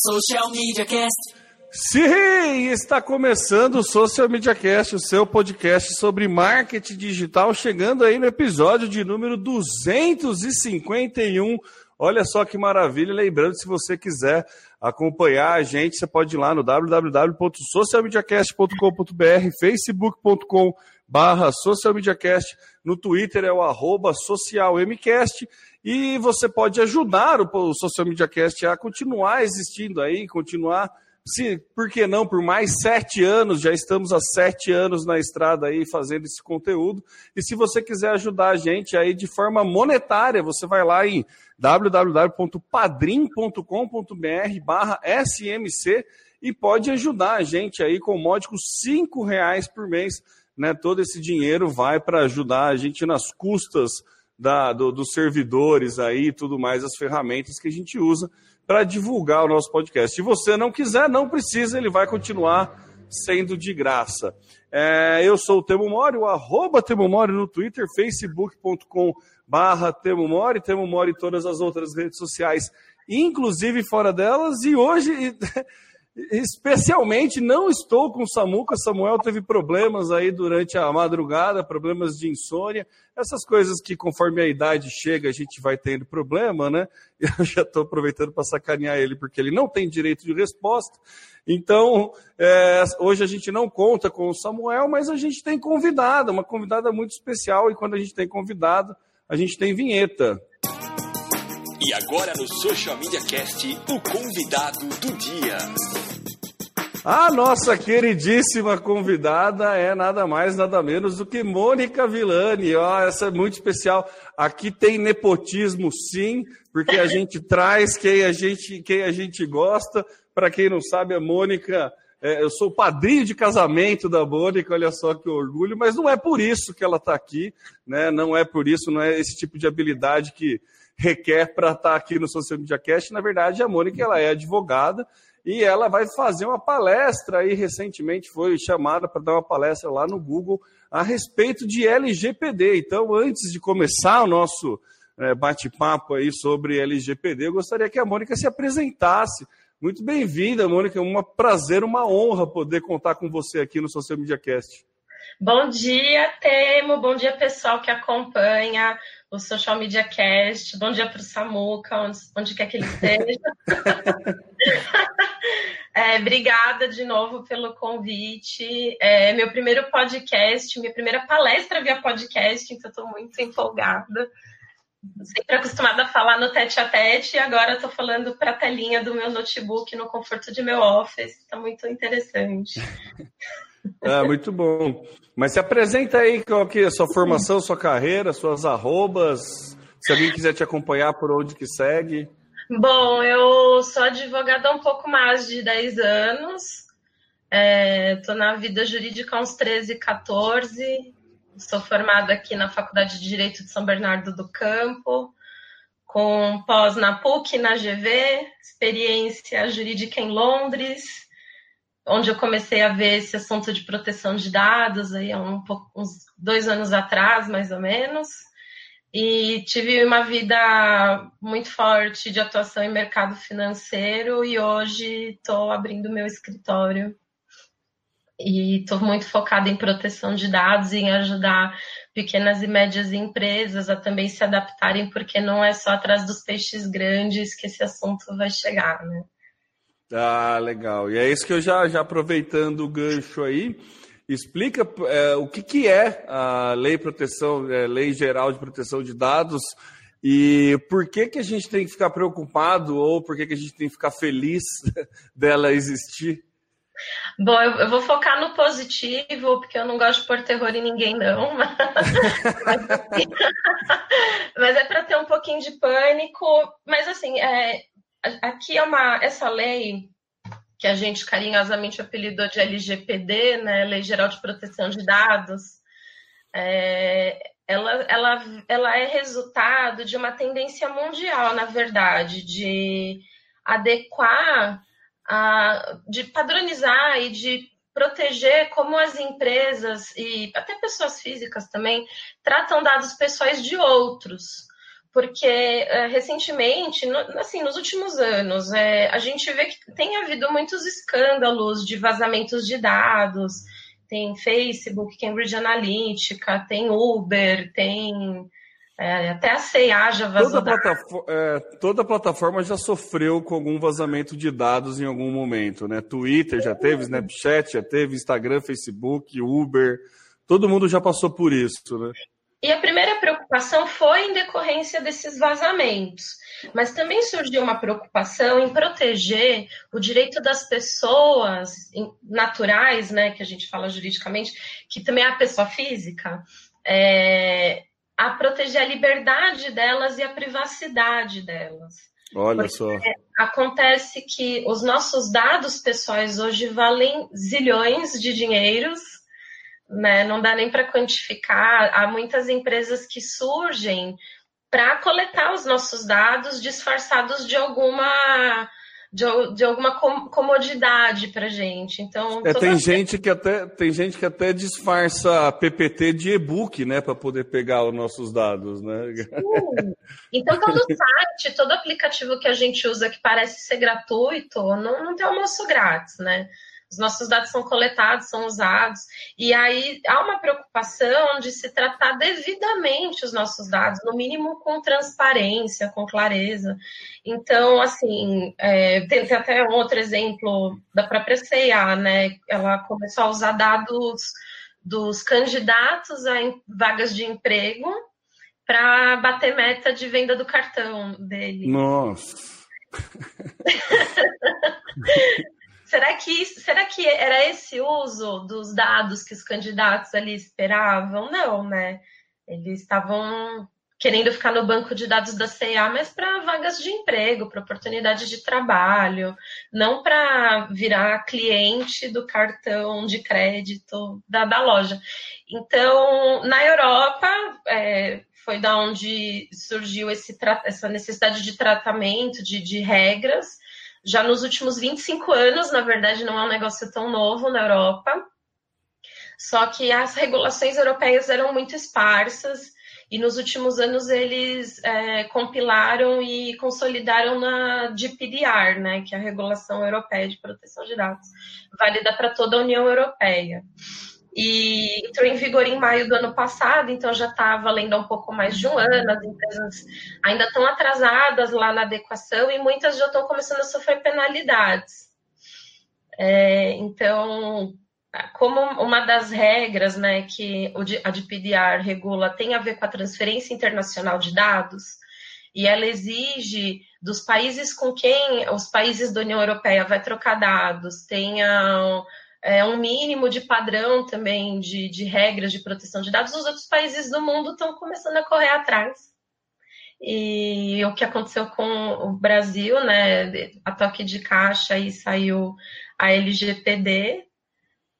Social Media Cast. Sim, está começando o Social Media Cast, o seu podcast sobre marketing digital, chegando aí no episódio de número 251. Olha só que maravilha, lembrando, se você quiser acompanhar a gente, você pode ir lá no www.socialmediacast.com.br, facebook.com barra socialmediacast, no Twitter é o arroba socialmcast, e você pode ajudar o, o Social Media Cast a continuar existindo aí, continuar, se, por que não, por mais sete anos, já estamos há sete anos na estrada aí fazendo esse conteúdo. E se você quiser ajudar a gente aí de forma monetária, você vai lá em www.padrim.com.br barra SMC e pode ajudar a gente aí com módicos cinco reais por mês. Né? Todo esse dinheiro vai para ajudar a gente nas custas da, do, dos servidores aí e tudo mais, as ferramentas que a gente usa para divulgar o nosso podcast. Se você não quiser, não precisa, ele vai continuar sendo de graça. É, eu sou o Temo Mori, o arroba Temo Mori no Twitter, facebook.com barra Temo Mori, Temo Mori em todas as outras redes sociais, inclusive fora delas, e hoje Especialmente não estou com o Samuca. Samuel teve problemas aí durante a madrugada, problemas de insônia, essas coisas que conforme a idade chega a gente vai tendo problema, né? Eu já estou aproveitando para sacanear ele porque ele não tem direito de resposta. Então, é, hoje a gente não conta com o Samuel, mas a gente tem convidado, uma convidada muito especial. E quando a gente tem convidado, a gente tem vinheta. E agora no Social Media Cast, o convidado do dia. A nossa queridíssima convidada é nada mais, nada menos do que Mônica Villani. Ó, essa é muito especial. Aqui tem nepotismo, sim, porque a gente traz quem a gente, quem a gente gosta. Para quem não sabe, a Mônica, é, eu sou o padrinho de casamento da Mônica, olha só que orgulho, mas não é por isso que ela está aqui, né? Não é por isso, não é esse tipo de habilidade que requer para estar tá aqui no Social Media Cast. Na verdade, a Mônica ela é advogada e ela vai fazer uma palestra aí recentemente foi chamada para dar uma palestra lá no Google a respeito de LGPD. Então, antes de começar o nosso é, bate-papo aí sobre LGPD, eu gostaria que a Mônica se apresentasse. Muito bem-vinda, Mônica. É um prazer, uma honra poder contar com você aqui no Social Media Cast. Bom dia, Temo. Bom dia, pessoal que acompanha o Social Media Cast. Bom dia para o Samuca, onde, onde, quer que ele esteja. é, obrigada de novo pelo convite. É meu primeiro podcast, minha primeira palestra via podcast, então estou muito empolgada. Sempre acostumada a falar no tete a tete e agora estou falando para a telinha do meu notebook no conforto de meu office. Está muito interessante. É, muito bom. Mas se apresenta aí qual que é a sua formação, sua carreira, suas arrobas. Se alguém quiser te acompanhar por onde que segue. Bom, eu sou advogada há um pouco mais de 10 anos. Estou é, na vida jurídica há uns 13, 14. Sou formada aqui na Faculdade de Direito de São Bernardo do Campo, com pós na PUC, na GV, experiência jurídica em Londres onde eu comecei a ver esse assunto de proteção de dados aí há um pouco, uns dois anos atrás, mais ou menos. E tive uma vida muito forte de atuação em mercado financeiro e hoje estou abrindo meu escritório. E estou muito focada em proteção de dados e em ajudar pequenas e médias empresas a também se adaptarem, porque não é só atrás dos peixes grandes que esse assunto vai chegar, né? Ah, legal. E é isso que eu já, já aproveitando o gancho aí, explica é, o que, que é a Lei Proteção, é, Lei Geral de Proteção de Dados e por que, que a gente tem que ficar preocupado ou por que, que a gente tem que ficar feliz dela existir? Bom, eu, eu, vou focar no positivo, porque eu não gosto de pôr terror em ninguém, não. mas, mas é para ter um pouquinho de pânico. Mas, assim, é, aqui é uma essa lei que a gente carinhosamente apelidou de LGPD, né, Lei Geral de Proteção de Dados, é, ela, ela, ela é resultado de uma tendência mundial, na verdade, de adequar, a, de padronizar e de proteger como as empresas e até pessoas físicas também tratam dados pessoais de outros. Porque é, recentemente, no, assim, nos últimos anos, é, a gente vê que tem havido muitos escândalos de vazamentos de dados, tem Facebook, Cambridge Analytica, tem Uber, tem é, até a CIA já vazou. Toda, plataforma, é, toda plataforma já sofreu com algum vazamento de dados em algum momento, né? Twitter já teve, Snapchat já teve, Instagram, Facebook, Uber, todo mundo já passou por isso, né? E a primeira preocupação foi em decorrência desses vazamentos, mas também surgiu uma preocupação em proteger o direito das pessoas naturais, né, que a gente fala juridicamente, que também é a pessoa física, é, a proteger a liberdade delas e a privacidade delas. Olha Porque só. Acontece que os nossos dados pessoais hoje valem zilhões de dinheiros, né? Não dá nem para quantificar. Há muitas empresas que surgem para coletar os nossos dados disfarçados de alguma de, de alguma comodidade para gente. Então é, tem gente que até tem gente que até disfarça PPT de e-book, né, para poder pegar os nossos dados, né? Sim. Então todo site, todo aplicativo que a gente usa que parece ser gratuito, não, não tem almoço grátis, né? Os nossos dados são coletados, são usados, e aí há uma preocupação de se tratar devidamente os nossos dados, no mínimo com transparência, com clareza. Então, assim, é, tem, tem, até um outro exemplo da própria CIA, né? Ela começou a usar dados dos candidatos a vagas de emprego para bater meta de venda do cartão dele. Nossa! Será que, será que era esse uso dos dados que os candidatos ali esperavam? Não, né? Eles estavam querendo ficar no banco de dados da CIA, mas para vagas de emprego, para oportunidades de trabalho, não para virar cliente do cartão de crédito da, da loja. Então, na Europa, é, foi da onde surgiu esse, essa necessidade de tratamento, de, de regras, já nos últimos 25 anos, na verdade, não é um negócio tão novo na Europa. Só que as regulações europeias eram muito esparsas e nos últimos anos eles é, compilaram e consolidaram na GPDR, né, que é a regulação europeia de proteção de dados, válida para toda a União Europeia e entrou em vigor em maio do ano passado, então já está valendo um pouco mais de um ano. As empresas ainda estão atrasadas lá na adequação e muitas já estão começando a sofrer penalidades. É, então, como uma das regras né, que a GPDR regula tem a ver com a transferência internacional de dados, e ela exige dos países com quem os países da União Europeia vai trocar dados tenham é, um mínimo de padrão também de, de regras de proteção de dados, os outros países do mundo estão começando a correr atrás. E o que aconteceu com o Brasil, né? A toque de caixa aí saiu a LGPD,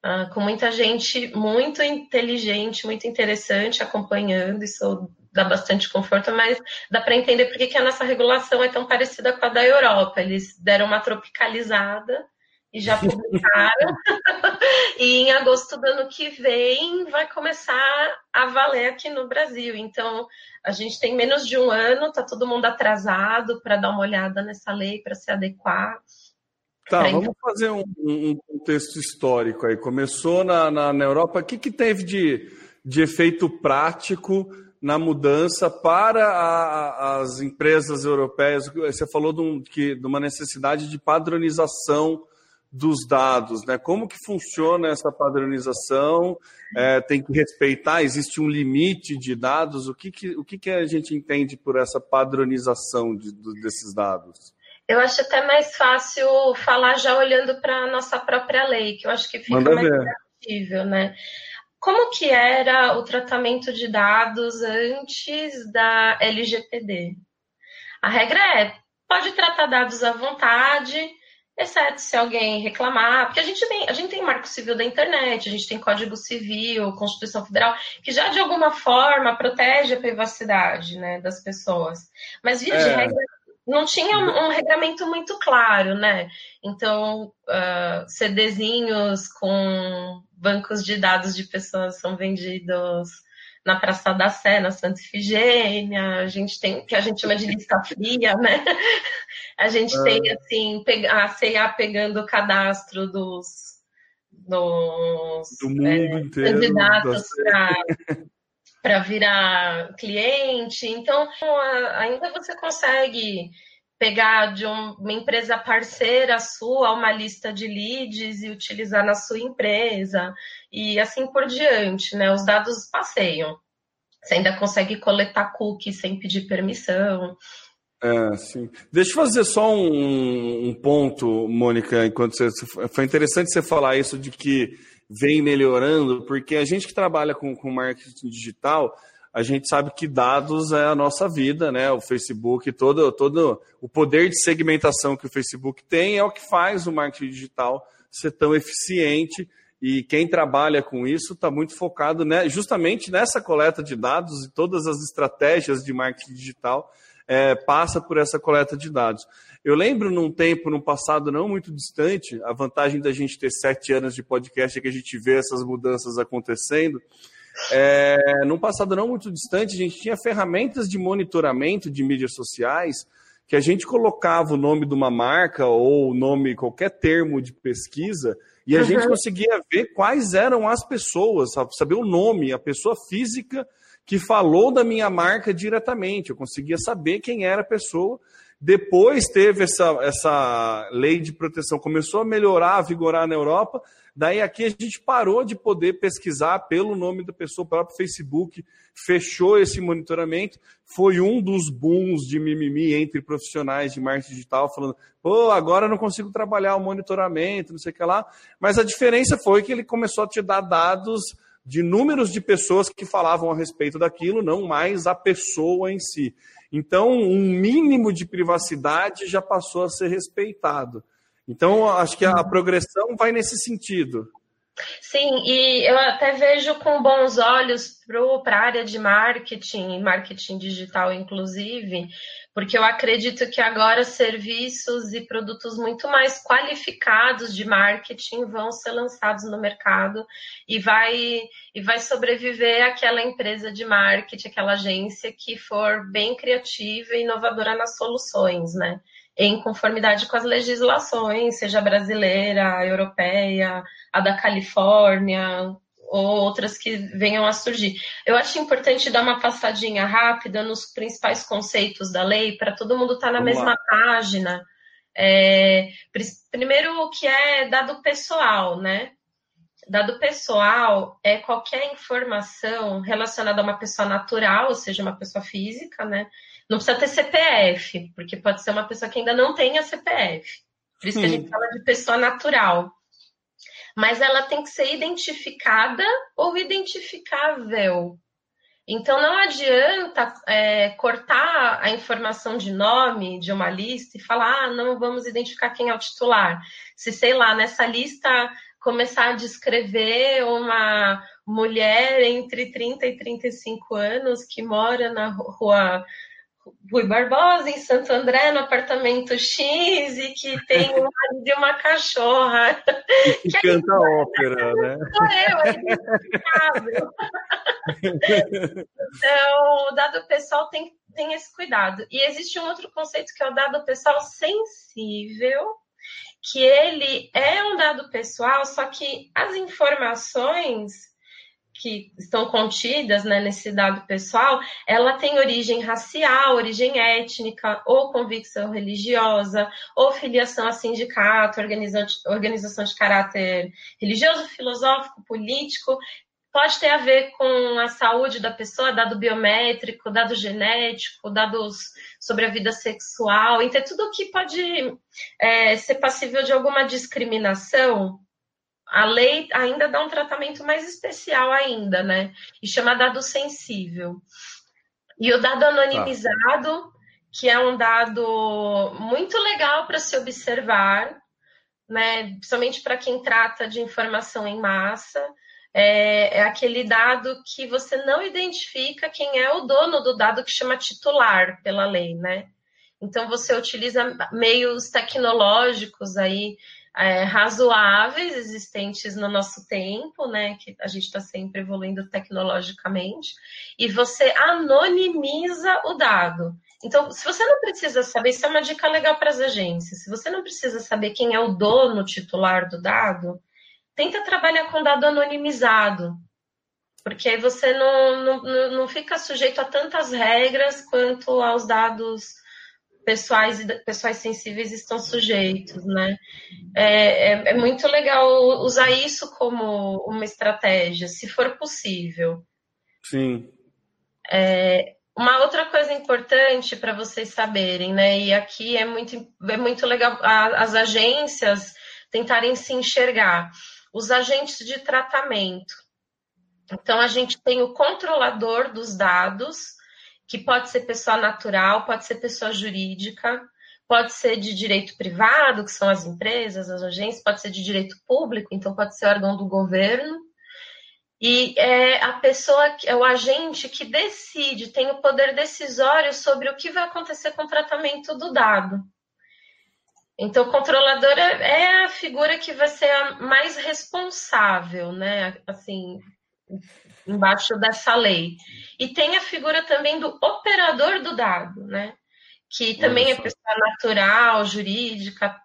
uh, ah, com muita gente muito inteligente, muito interessante acompanhando, isso dá bastante conforto, mas dá para entender por que, que a nossa regulação é tão parecida com a da Europa. Eles deram uma tropicalizada e já publicaram. e em agosto do ano que vem vai começar a valer aqui no Brasil. Então, a gente tem menos de um ano, tá todo mundo atrasado para dar uma olhada nessa lei, para se adequar. Tá, vamos fazer um, um, contexto histórico aí. Começou na, na, na Europa, o que, que teve de, de efeito prático na mudança para a, as empresas europeias? Você falou de, um, que, de uma necessidade de padronização dos dados, né? Como que funciona essa padronização? É, tem que respeitar? Existe um limite de dados? O que, que, o que, que a gente entende por essa padronização de, de, desses dados? Eu acho até mais fácil falar já olhando para a nossa própria lei, que eu acho que fica Manda mais ver. né? Como que era o tratamento de dados antes da LGPD? A regra é, pode tratar dados à vontade, exceto se alguém reclamar, porque a gente tem, a gente tem Marco Civil da internet, a gente tem Código Civil, Constituição Federal, que já de alguma forma protege a privacidade né, das pessoas. Mas via é. de regra não tinha um, um, regramento muito claro, né? Então, uh, CDzinhos com bancos de dados de pessoas são vendidos na Praça da Sé, na Santa Ifigênia, a gente tem o que a gente chama de lista fria, né? A gente ah. tem, assim, a CA pegando o cadastro dos, dos Do mundo é, inteiro, candidatos para virar cliente. Então, ainda você consegue pegar de uma empresa parceira sua uma lista de leads e utilizar na sua empresa e assim por diante, né? Os dados passeiam. Você ainda consegue coletar cookies sem pedir permissão. É, sim. Deixa eu fazer só um, um ponto, Mônica, enquanto você. Foi interessante você falar isso de que vem melhorando, porque a gente que trabalha com, com marketing digital, a gente sabe que dados é a nossa vida, né? O Facebook, todo, todo o poder de segmentação que o Facebook tem é o que faz o marketing digital ser tão eficiente. E quem trabalha com isso está muito focado né, justamente nessa coleta de dados e todas as estratégias de marketing digital é, passa por essa coleta de dados. Eu lembro num tempo, num passado não muito distante, a vantagem da gente ter sete anos de podcast é que a gente vê essas mudanças acontecendo. É, num passado não muito distante, a gente tinha ferramentas de monitoramento de mídias sociais que a gente colocava o nome de uma marca ou o nome, qualquer termo de pesquisa, e a uhum. gente conseguia ver quais eram as pessoas, saber o nome, a pessoa física que falou da minha marca diretamente. Eu conseguia saber quem era a pessoa depois teve essa, essa lei de proteção, começou a melhorar, a vigorar na Europa. Daí aqui a gente parou de poder pesquisar pelo nome da pessoa, o próprio Facebook fechou esse monitoramento. Foi um dos booms de mimimi entre profissionais de marketing digital, falando, pô, agora não consigo trabalhar o monitoramento, não sei o que lá. Mas a diferença foi que ele começou a te dar dados de números de pessoas que falavam a respeito daquilo, não mais a pessoa em si. Então, um mínimo de privacidade já passou a ser respeitado. Então, acho que a progressão vai nesse sentido. Sim, e eu até vejo com bons olhos para a área de marketing, marketing digital, inclusive, porque eu acredito que agora serviços e produtos muito mais qualificados de marketing vão ser lançados no mercado e vai, e vai sobreviver aquela empresa de marketing, aquela agência que for bem criativa e inovadora nas soluções, né? Em conformidade com as legislações, seja brasileira, europeia, a da Califórnia, ou outras que venham a surgir. Eu acho importante dar uma passadinha rápida nos principais conceitos da lei, para todo mundo estar tá na Vamos mesma lá. página. É, primeiro, o que é dado pessoal, né? Dado pessoal é qualquer informação relacionada a uma pessoa natural, ou seja, uma pessoa física, né? Não precisa ter CPF, porque pode ser uma pessoa que ainda não tenha CPF. Por isso que a gente fala de pessoa natural mas ela tem que ser identificada ou identificável. Então não adianta é, cortar a informação de nome de uma lista e falar, ah, não vamos identificar quem é o titular. Se, sei lá, nessa lista começar a descrever uma mulher entre 30 e 35 anos que mora na rua Rui Barbosa, em Santo André, no apartamento X, e que tem um marido de uma cachorra. Que, que canta aí, ópera, né? Sou eu, é Então, o dado pessoal tem, tem esse cuidado. E existe um outro conceito que é o dado pessoal sensível, que ele é um dado pessoal, só que as informações que estão contidas né, nesse dado pessoal, ela tem origem racial, origem étnica, ou convicção religiosa, ou filiação a sindicato, organização de caráter religioso, filosófico, político, pode ter a ver com a saúde da pessoa, dado biométrico, dado genético, dados sobre a vida sexual, então é tudo que pode é, ser passível de alguma discriminação a lei ainda dá um tratamento mais especial ainda, né? E chama dado sensível. E o dado anonimizado, que é um dado muito legal para se observar, né? Principalmente para quem trata de informação em massa, é, é, aquele dado que você não identifica quem é o dono do dado que chama titular pela lei, né? Então você utiliza meios tecnológicos aí é, razoáveis existentes no nosso tempo, né? Que a gente está sempre evoluindo tecnologicamente, e você anonimiza o dado. Então, se você não precisa saber, isso é uma dica legal para as agências. Se você não precisa saber quem é o dono titular do dado, tenta trabalhar com dado anonimizado, porque aí você não, não, não fica sujeito a tantas regras quanto aos dados pessoais e pessoais sensíveis estão sujeitos, né? É, é, é, muito legal usar isso como uma estratégia, se for possível. Sim. É, uma outra coisa importante para vocês saberem, né? E aqui é muito, é muito legal as agências tentarem se enxergar. Os agentes de tratamento. Então, a gente tem o controlador dos dados, que pode ser pessoa natural, pode ser pessoa jurídica, pode ser de direito privado, que são as empresas, as agências, pode ser de direito público, então pode ser órgão do governo. E é a pessoa, é o agente que decide, tem o poder decisório sobre o que vai acontecer com o tratamento do dado. Então, o controlador é, é a figura que vai ser a mais responsável, né? Assim, embaixo dessa lei. E tem a figura também do operador do dado, né? Que também é pessoa natural, jurídica,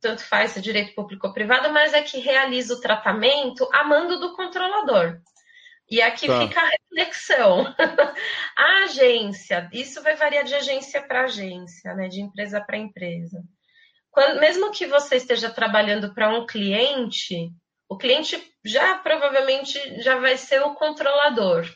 tanto faz se é direito público ou privado, mas é que realiza o tratamento a mando do controlador. E aqui tá. fica a reflexão. a agência, isso vai variar de agência para agência, né? De empresa para empresa. Quando, mesmo que você esteja trabalhando para um cliente, o cliente já provavelmente já vai ser o controlador,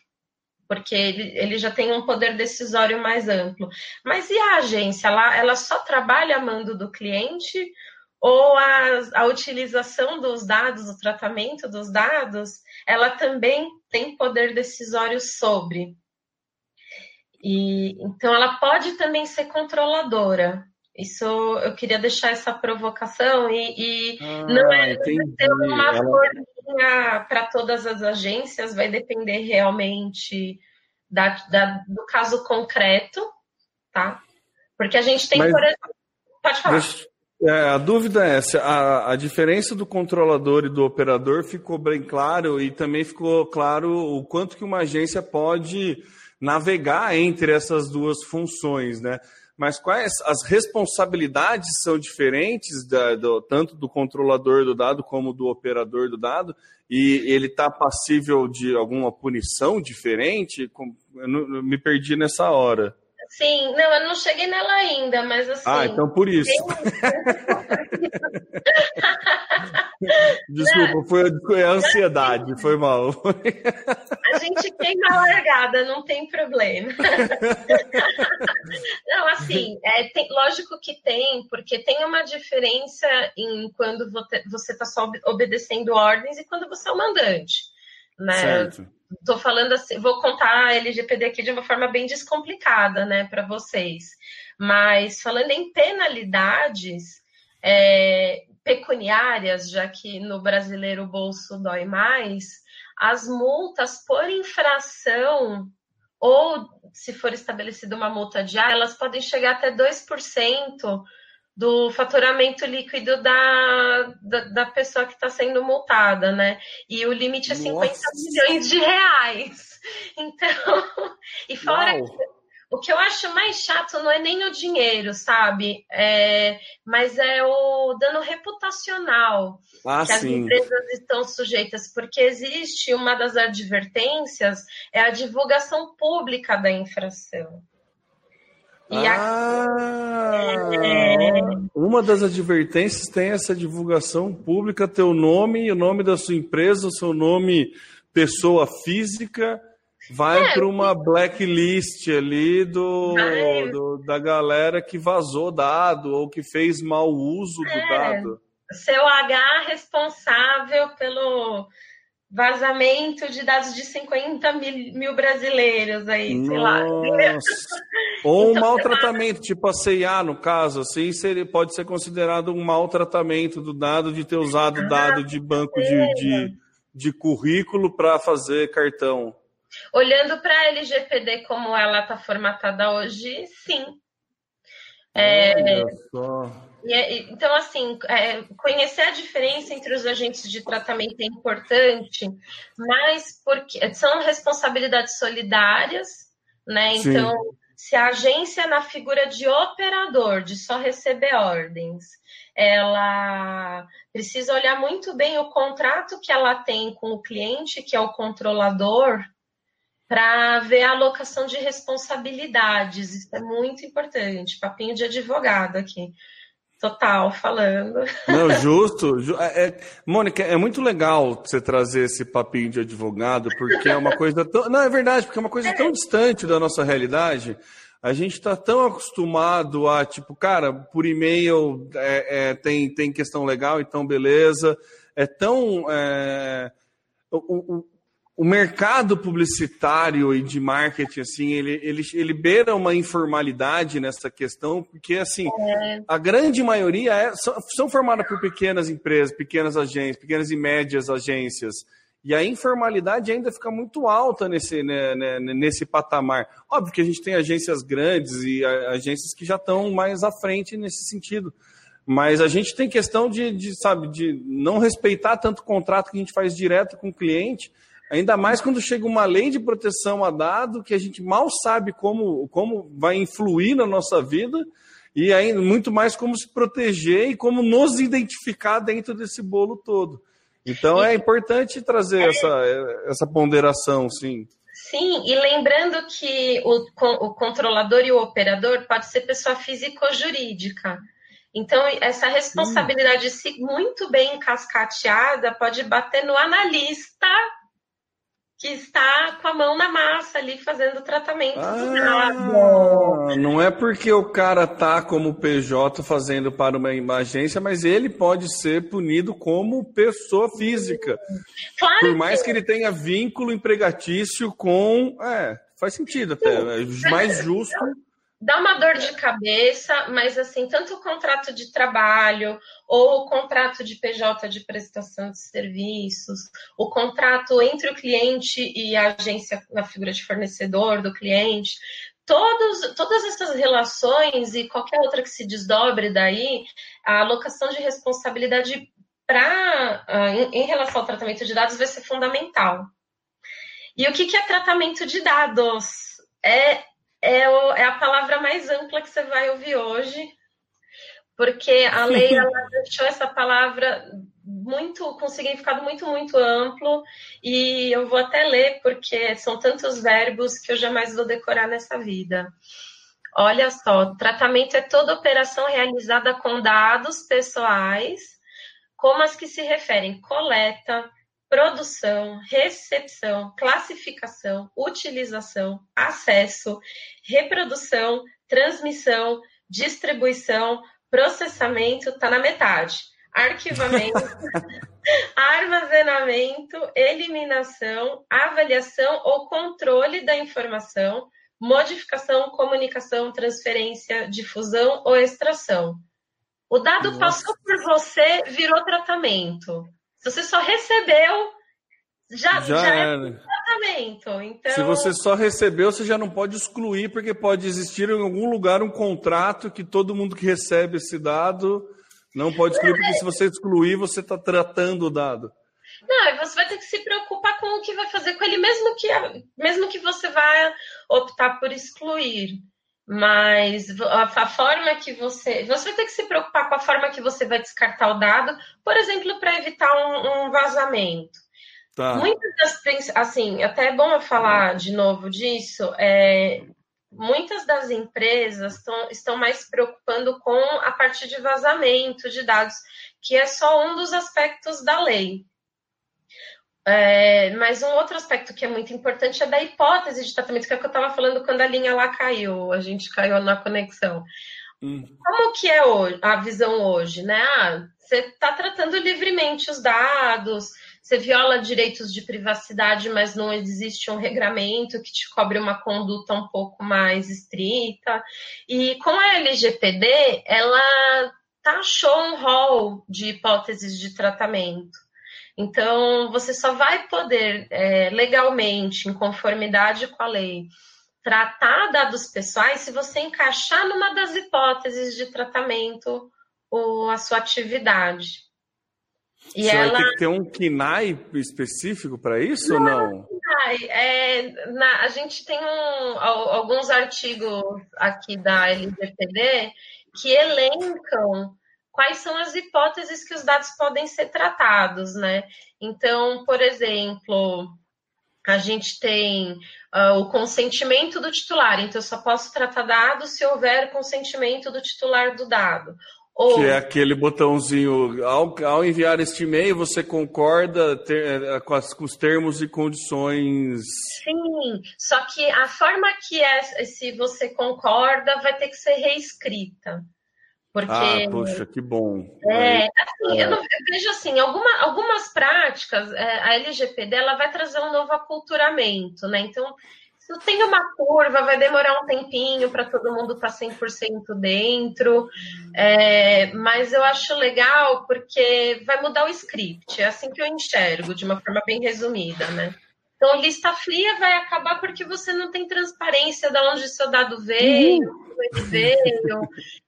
porque ele, ele já tem um poder decisório mais amplo. Mas e a agência? Ela, ela só trabalha a mando do cliente ou a, a utilização dos dados, o tratamento dos dados, ela também tem poder decisório sobre. E, então, ela pode também ser controladora. Isso eu queria deixar essa provocação e, e ah, não é ter uma Ela... forminha para todas as agências, vai depender realmente da, da, do caso concreto, tá? Porque a gente tem, Mas, por exemplo. Pode falar. Deixa, é, a dúvida é essa: a, a diferença do controlador e do operador ficou bem claro e também ficou claro o quanto que uma agência pode navegar entre essas duas funções, né? Mas quais as responsabilidades são diferentes da, do, tanto do controlador do dado como do operador do dado e ele está passível de alguma punição diferente? Eu me perdi nessa hora. Sim, não, eu não cheguei nela ainda, mas assim. Ah, então por isso. Desculpa, foi a ansiedade, foi mal. A gente queima a largada, não tem problema. Não, assim, é, tem, lógico que tem, porque tem uma diferença em quando você está só obedecendo ordens e quando você é o mandante. Né? Certo. Estou falando assim, vou contar a LGPD aqui de uma forma bem descomplicada, né, para vocês. Mas falando em penalidades é, pecuniárias, já que no brasileiro o bolso dói mais, as multas por infração ou se for estabelecida uma multa diária, elas podem chegar até 2% do faturamento líquido da, da, da pessoa que está sendo multada, né? E o limite é 50 Nossa. milhões de reais. Então, e fora Uau. que o que eu acho mais chato não é nem o dinheiro, sabe? É, mas é o dano reputacional ah, que sim. as empresas estão sujeitas, porque existe uma das advertências, é a divulgação pública da infração. E ah, é... Uma das advertências tem essa divulgação pública, teu nome, o nome da sua empresa, o seu nome, pessoa física, vai é, para uma blacklist ali do, do, da galera que vazou dado ou que fez mau uso do é, dado. Seu H responsável pelo vazamento de dados de 50 mil, mil brasileiros aí, Nossa. sei lá. Ou então, um maltratamento, tipo a CIA, no caso, assim, seria, pode ser considerado um maltratamento do dado de ter usado ah, dado de banco de, de, de currículo para fazer cartão. Olhando para a LGPD como ela está formatada hoje, sim. É, Olha só. É, então, assim, é, conhecer a diferença entre os agentes de tratamento é importante, mas porque são responsabilidades solidárias, né? Então, Sim. se a agência na figura de operador, de só receber ordens, ela precisa olhar muito bem o contrato que ela tem com o cliente, que é o controlador, para ver a alocação de responsabilidades. Isso é muito importante. Papinho de advogado aqui total falando. Não, justo. É, é, Mônica, é muito legal você trazer esse papinho de advogado, porque é uma coisa tão. Não, é verdade, porque é uma coisa tão distante da nossa realidade. A gente está tão acostumado a, tipo, cara, por e-mail é, é, tem, tem questão legal, então beleza. É tão. É, o, mercado publicitário e de marketing, assim, ele, ele, ele beira uma informalidade nessa questão, porque, assim, é. a grande maioria é, são, são formadas por pequenas empresas, pequenas agências, pequenas e médias agências. E a informalidade ainda fica muito alta nesse, né, né, nesse patamar. Óbvio que a gente tem agências grandes e agências que já estão mais à frente nesse sentido. Mas a gente tem questão de, de, sabe, de não respeitar tanto o contrato que a gente faz direto com o cliente, Ainda mais quando chega uma lei de proteção a dado que a gente mal sabe como, como vai influir na nossa vida e ainda muito mais como se proteger e como nos identificar dentro desse bolo todo. Então é importante trazer essa, essa ponderação, sim. Sim, e lembrando que o, o controlador e o operador pode ser pessoa física ou jurídica. Então, essa responsabilidade, se muito bem cascateada, pode bater no analista que está com a mão na massa ali fazendo tratamento ah, Não é porque o cara tá como PJ fazendo para uma agência, mas ele pode ser punido como pessoa física. Claro Por mais que... que ele tenha vínculo empregatício com. É, faz sentido até. É mais justo dá uma dor de cabeça, mas assim, tanto o contrato de trabalho ou o contrato de PJ de prestação de serviços, o contrato entre o cliente e a agência na figura de fornecedor do cliente, todos, todas essas relações e qualquer outra que se desdobre daí, a alocação de responsabilidade para uh, em, em relação ao tratamento de dados vai ser fundamental. E o que, que é tratamento de dados? É é, o, é a palavra mais ampla que você vai ouvir hoje, porque a lei ela deixou essa palavra muito com significado muito muito amplo e eu vou até ler porque são tantos verbos que eu jamais vou decorar nessa vida. Olha só, tratamento é toda operação realizada com dados pessoais, como as que se referem coleta, produção, recepção, classificação, utilização, acesso, reprodução, transmissão, distribuição, processamento, está na metade. Arquivamento, armazenamento, eliminação, avaliação ou controle da informação, modificação, comunicação, transferência, difusão ou extração. O dado Nossa. passou por você, virou tratamento. Se você só recebeu, já, já, já é tratamento. Então... Se você só recebeu, você já não pode excluir, porque pode existir em algum lugar um contrato que todo mundo que recebe esse dado não pode excluir, porque se você excluir, você está tratando o dado. Não, você vai ter que se preocupar com o que vai fazer com ele, mesmo que, mesmo que você vá optar por excluir. Mas a, forma que você. Você vai ter que se preocupar com a forma que você vai descartar o dado, por exemplo, para evitar um, um vazamento. Tá. Muitas das. Assim, até é bom eu falar de novo disso. É, muitas das empresas tão, estão mais preocupando com a parte de vazamento de dados, que é só um dos aspectos da lei. É, mas um outro aspecto que é muito importante é da hipótese de tratamento, que é o que eu estava falando quando a linha lá caiu, a gente caiu na conexão. Hum. Como que é a visão hoje, né? Ah, você está tratando livremente os dados, você viola direitos de privacidade, mas não existe um regramento que te cobre uma conduta um pouco mais estrita. E com a LGPD, ela taxou um rol de hipóteses de tratamento. Então, você só vai poder, é, legalmente, em conformidade com a lei, tratar dados pessoais se você encaixar numa das hipóteses de tratamento ou a sua atividade. E Você ela... vai ter que ter um KINAI específico para isso não, ou não? É, na, a gente tem um, alguns artigos aqui da LGPD que elencam quais são as hipóteses que os dados podem ser tratados, né? Então, por exemplo, a gente tem uh, o consentimento do titular, então eu só posso tratar dados se houver consentimento do titular do dado. Ou... Que é aquele botãozinho, ao, ao enviar este e-mail, você concorda ter, eh, com, as, com, os termos e condições. Sim, só que a forma que é, se você concorda, vai ter que ser reescrita. Porque, ah, poxa, que bom. É, assim, é. Eu, não, eu, vejo assim, alguma, algumas práticas, é, a LGPD ela vai trazer um novo aculturamento, né? Então, se tem uma curva, vai demorar um tempinho para todo mundo estar tá 100% dentro, é, mas eu acho legal porque vai mudar o script, é assim que eu enxergo, de uma forma bem resumida, né? Então, lista fria vai acabar porque você não tem transparência de onde seu dado veio, uhum. como ele veio.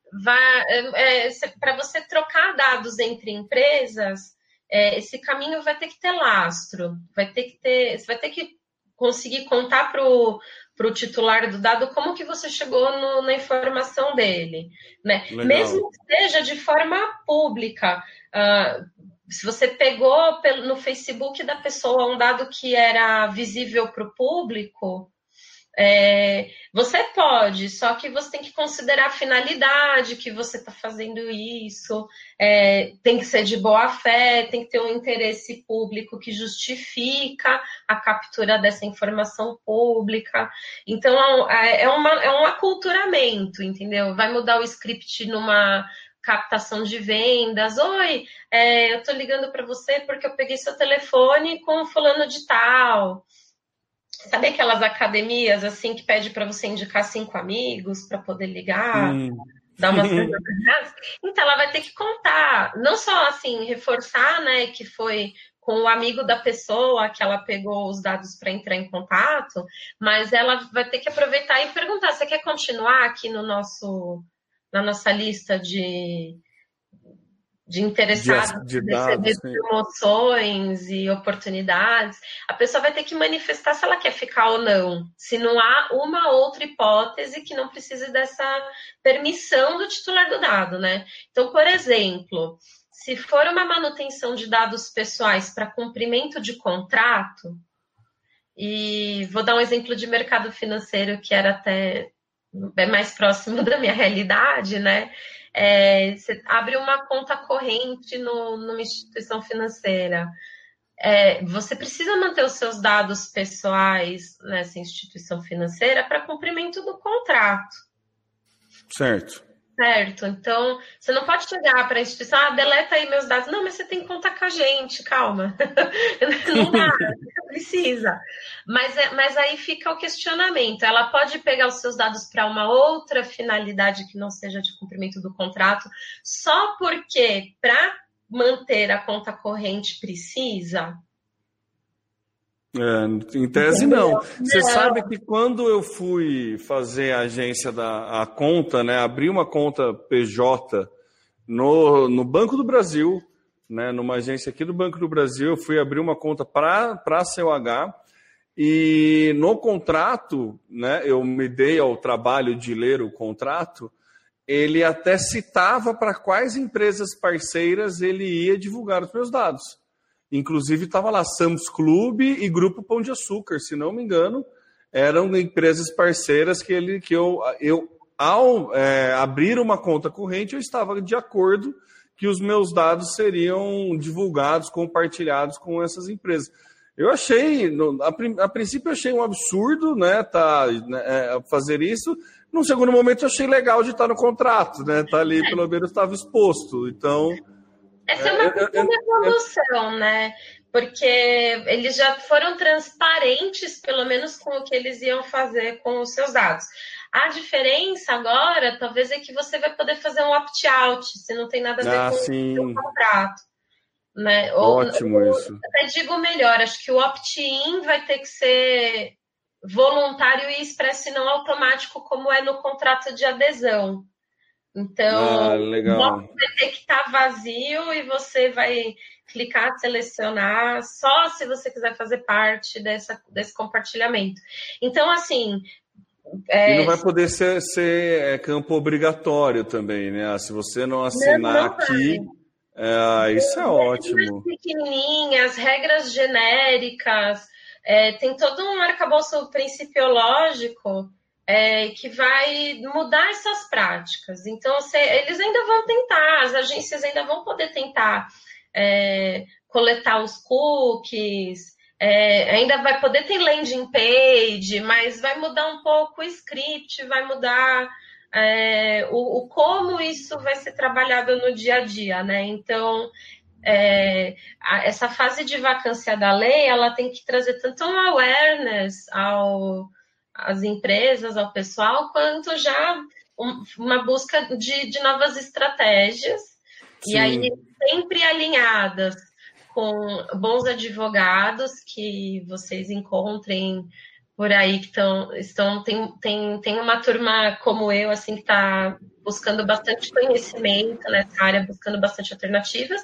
É, é para você trocar dados entre empresas, é, esse caminho vai ter que ter lastro, vai ter que ter, você vai ter que conseguir contar para o titular do dado como que você chegou no, na informação dele, né? Mesmo que seja de forma pública. Uh, se você pegou no Facebook da pessoa um dado que era visível para o público, é, você pode, só que você tem que considerar a finalidade que você está fazendo isso, é, tem que ser de boa fé, tem que ter um interesse público que justifica a captura dessa informação pública. Então, é, é, uma, é um aculturamento, entendeu? Vai mudar o script numa captação de vendas. Oi, é, eu estou ligando para você porque eu peguei seu telefone com fulano de tal. Sabe aquelas academias assim que pede para você indicar cinco amigos para poder ligar? Hum. Dar uma Então ela vai ter que contar, não só assim, reforçar, né, que foi com o amigo da pessoa que ela pegou os dados para entrar em contato, mas ela vai ter que aproveitar e perguntar: você quer continuar aqui no nosso na nossa lista de, de interessados de, de receber promoções e oportunidades, a pessoa vai ter que manifestar se ela quer ficar ou não. Se não há uma outra hipótese que não precise dessa permissão do titular do dado, né? Então, por exemplo, se for uma manutenção de dados pessoais para cumprimento de contrato, e vou dar um exemplo de mercado financeiro que era até é mais próximo da minha realidade, né? É, você abre uma conta corrente no, numa instituição financeira. É, você precisa manter os seus dados pessoais nessa instituição financeira para cumprimento do contrato. Certo. Certo. Então, você não pode chegar para a instituição, ah, deleta aí meus dados. Não, mas você tem que contar com a gente, calma. não dá, precisa. Mas, é, mas aí fica o questionamento. Ela pode pegar os seus dados para uma outra finalidade que não seja de cumprimento do contrato, só porque para manter a conta corrente precisa? É, em tese não. Você sabe que quando eu fui fazer a agência da a conta, né, abrir uma conta PJ no, no Banco do Brasil, né, numa agência aqui do Banco do Brasil, eu fui abrir uma conta para a CUH e no contrato, né, eu me dei ao trabalho de ler o contrato, ele até citava para quais empresas parceiras ele ia divulgar os meus dados. Inclusive estava lá Sam's Club e Grupo Pão de Açúcar, se não me engano, eram empresas parceiras que ele que eu, eu ao é, abrir uma conta corrente eu estava de acordo que os meus dados seriam divulgados, compartilhados com essas empresas. Eu achei, a, a princípio eu achei um absurdo, né, tá, né, é, fazer isso. Num segundo momento eu achei legal de estar no contrato, né, tá ali pelo menos estava exposto. Então essa é uma pequena evolução, né? Porque eles já foram transparentes, pelo menos com o que eles iam fazer com os seus dados. A diferença agora, talvez, é que você vai poder fazer um opt-out, se não tem nada a ver ah, com o contrato. Né? Ótimo ou, isso. Até digo melhor, acho que o opt-in vai ter que ser voluntário e expresso e não automático, como é no contrato de adesão. Então, ah, vai ter que estar tá vazio e você vai clicar, selecionar, só se você quiser fazer parte dessa, desse compartilhamento. Então, assim. É, e não vai poder ser, ser é, campo obrigatório também, né? Ah, se você não assinar não, não aqui. É, isso é ótimo. Pequenininhas, regras genéricas, é, tem todo um arcabouço principiológico é, que vai mudar essas práticas. Então, eles ainda vão tentar, as agências ainda vão poder tentar é, coletar os cookies, é, ainda vai poder ter landing page, mas vai mudar um pouco o script, vai mudar é, o, o, como isso vai ser trabalhado no dia a dia, né? Então, é, a, essa fase de vacância da lei, ela tem que trazer tanto um awareness ao, às empresas, ao pessoal, quanto já um, uma busca de, de novas estratégias. Sim. E aí, sempre alinhadas com bons advogados que vocês encontrem por aí que tão, estão tem, tem, tem uma turma como eu assim que está buscando bastante conhecimento nessa área, buscando bastante alternativas.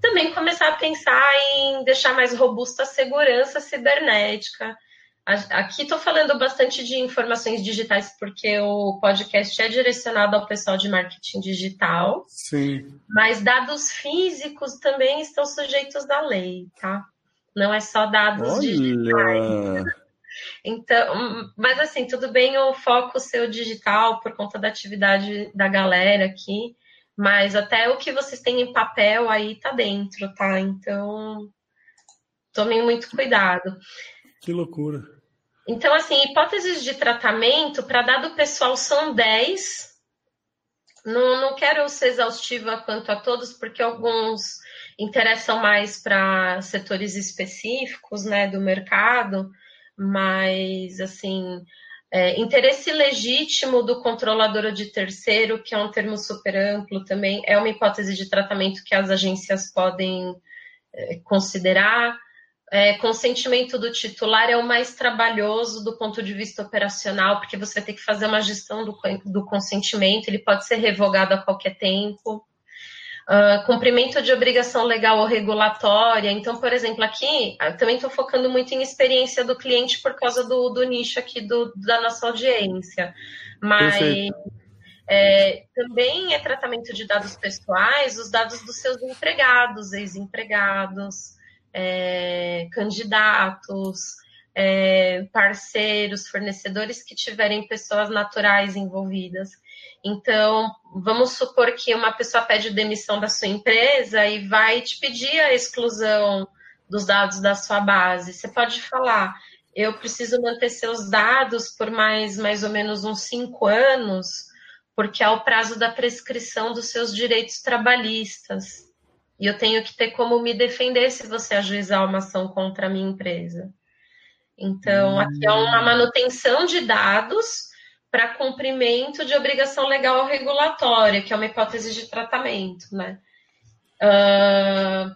Também começar a pensar em deixar mais robusta a segurança cibernética. Aqui estou falando bastante de informações digitais porque o podcast é direcionado ao pessoal de marketing digital. Sim. Mas dados físicos também estão sujeitos da lei, tá? Não é só dados Olha. digitais. Então, mas assim, tudo bem o foco seu digital por conta da atividade da galera aqui, mas até o que vocês têm em papel aí tá dentro, tá? Então, tomem muito cuidado. Que loucura. Então, assim, hipóteses de tratamento para dado pessoal são 10. Não, não quero ser exaustiva quanto a todos, porque alguns interessam mais para setores específicos né, do mercado mas assim é, interesse legítimo do controlador de terceiro, que é um termo super amplo também, é uma hipótese de tratamento que as agências podem é, considerar. É, consentimento do titular é o mais trabalhoso do ponto de vista operacional, porque você tem que fazer uma gestão do, do consentimento, ele pode ser revogado a qualquer tempo. Uh, cumprimento de obrigação legal ou regulatória. Então, por exemplo, aqui eu também estou focando muito em experiência do cliente por causa do, do nicho aqui do, da nossa audiência. Mas é, também é tratamento de dados pessoais, os dados dos seus empregados, ex-empregados, é, candidatos, é, parceiros, fornecedores que tiverem pessoas naturais envolvidas. Então, vamos supor que uma pessoa pede demissão da sua empresa e vai te pedir a exclusão dos dados da sua base. Você pode falar, eu preciso manter seus dados por mais, mais ou menos uns cinco anos, porque é o prazo da prescrição dos seus direitos trabalhistas. E eu tenho que ter como me defender se você ajuizar uma ação contra a minha empresa. Então, aqui é uma hum. manutenção de dados para cumprimento de obrigação legal regulatória, que é uma hipótese de tratamento, né? Uh,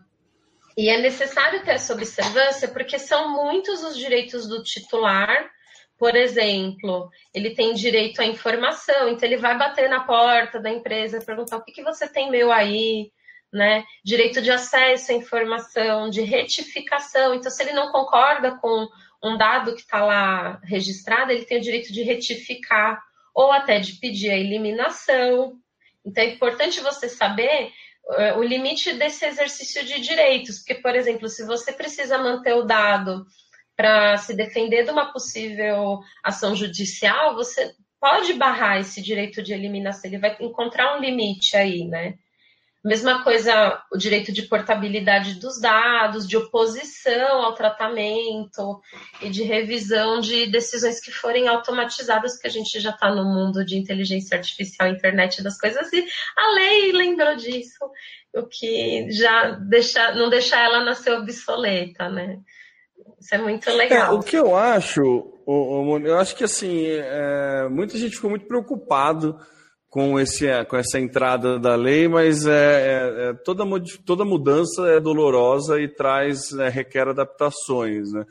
e é necessário ter essa observância porque são muitos os direitos do titular. Por exemplo, ele tem direito à informação, então ele vai bater na porta da empresa, perguntar o que, que você tem meu aí, né? Direito de acesso à informação, de retificação. Então, se ele não concorda com um dado que está lá registrado, ele tem o direito de retificar ou até de pedir a eliminação. Então é importante você saber uh, o limite desse exercício de direitos, porque, por exemplo, se você precisa manter o dado para se defender de uma possível ação judicial, você pode barrar esse direito de eliminação, ele vai encontrar um limite aí, né? Mesma coisa, o direito de portabilidade dos dados, de oposição ao tratamento e de revisão de decisões que forem automatizadas, porque a gente já está no mundo de inteligência artificial, internet das coisas, e a lei lembrou disso, o que já deixa, não deixa ela nascer obsoleta, né? Isso é muito legal. É, o que eu acho, eu acho que assim, é, muita gente ficou muito preocupado com, esse, com essa entrada da lei, mas é, é, é toda, toda mudança é dolorosa e traz, é, requer adaptações. Né?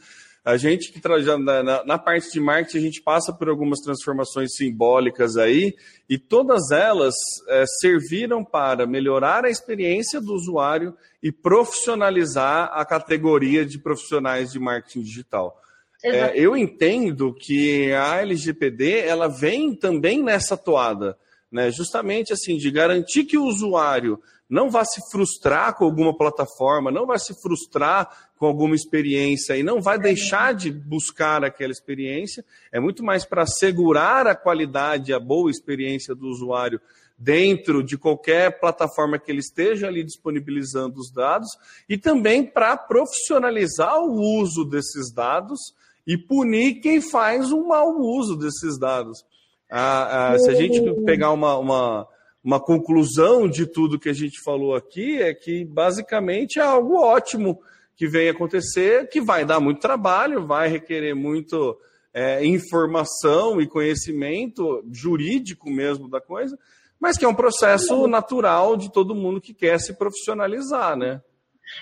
A gente que na, na parte de marketing, a gente passa por algumas transformações simbólicas aí, e todas elas é, serviram para melhorar a experiência do usuário e profissionalizar a categoria de profissionais de marketing digital. É, eu entendo que a LGPD ela vem também nessa toada, né? justamente assim, de garantir que o usuário não vá se frustrar com alguma plataforma, não vai se frustrar com alguma experiência e não vai deixar de buscar aquela experiência. É muito mais para assegurar a qualidade, a boa experiência do usuário dentro de qualquer plataforma que ele esteja ali disponibilizando os dados e também para profissionalizar o uso desses dados e punir quem faz um mau uso desses dados. Ah, ah, se a gente pegar uma, uma uma conclusão de tudo que a gente falou aqui é que basicamente é algo ótimo que vem acontecer, que vai dar muito trabalho, vai requerer muito é, informação e conhecimento jurídico mesmo da coisa, mas que é um processo natural de todo mundo que quer se profissionalizar, né?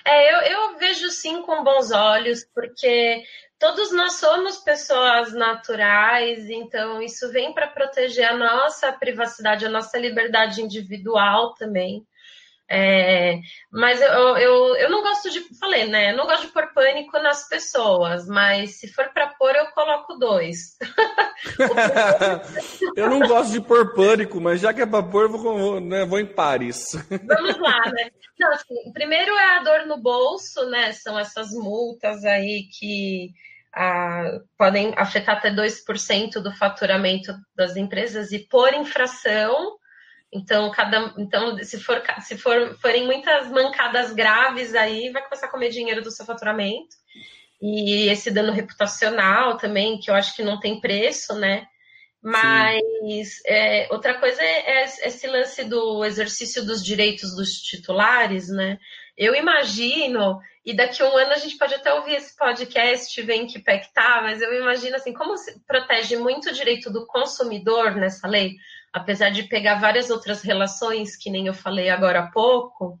É, eu, eu vejo sim com bons olhos, porque todos nós somos pessoas naturais, então isso vem para proteger a nossa privacidade, a nossa liberdade individual também. É, mas eu, eu, eu não gosto de, falei, né? Eu não gosto de pôr pânico nas pessoas, mas se for para pôr, eu coloco dois. eu não gosto de pôr pânico, mas já que é para pôr, vou, né, vou em pares. Vamos lá, né? Não, assim, primeiro é a dor no bolso, né? São essas multas aí que ah, podem afetar até 2% do faturamento das empresas e por infração. Então, cada, então se, for, se for, forem muitas mancadas graves aí, vai começar a comer dinheiro do seu faturamento. E esse dano reputacional também, que eu acho que não tem preço, né? Mas é, outra coisa é, é, esse lance do exercício dos direitos dos titulares, né? Eu imagino e daqui a um ano a gente pode até ouvir esse podcast, ver em que pé que tá, mas eu imagino assim, como se protege muito o direito do consumidor nessa lei, apesar de pegar várias outras relações, que nem eu falei agora há pouco,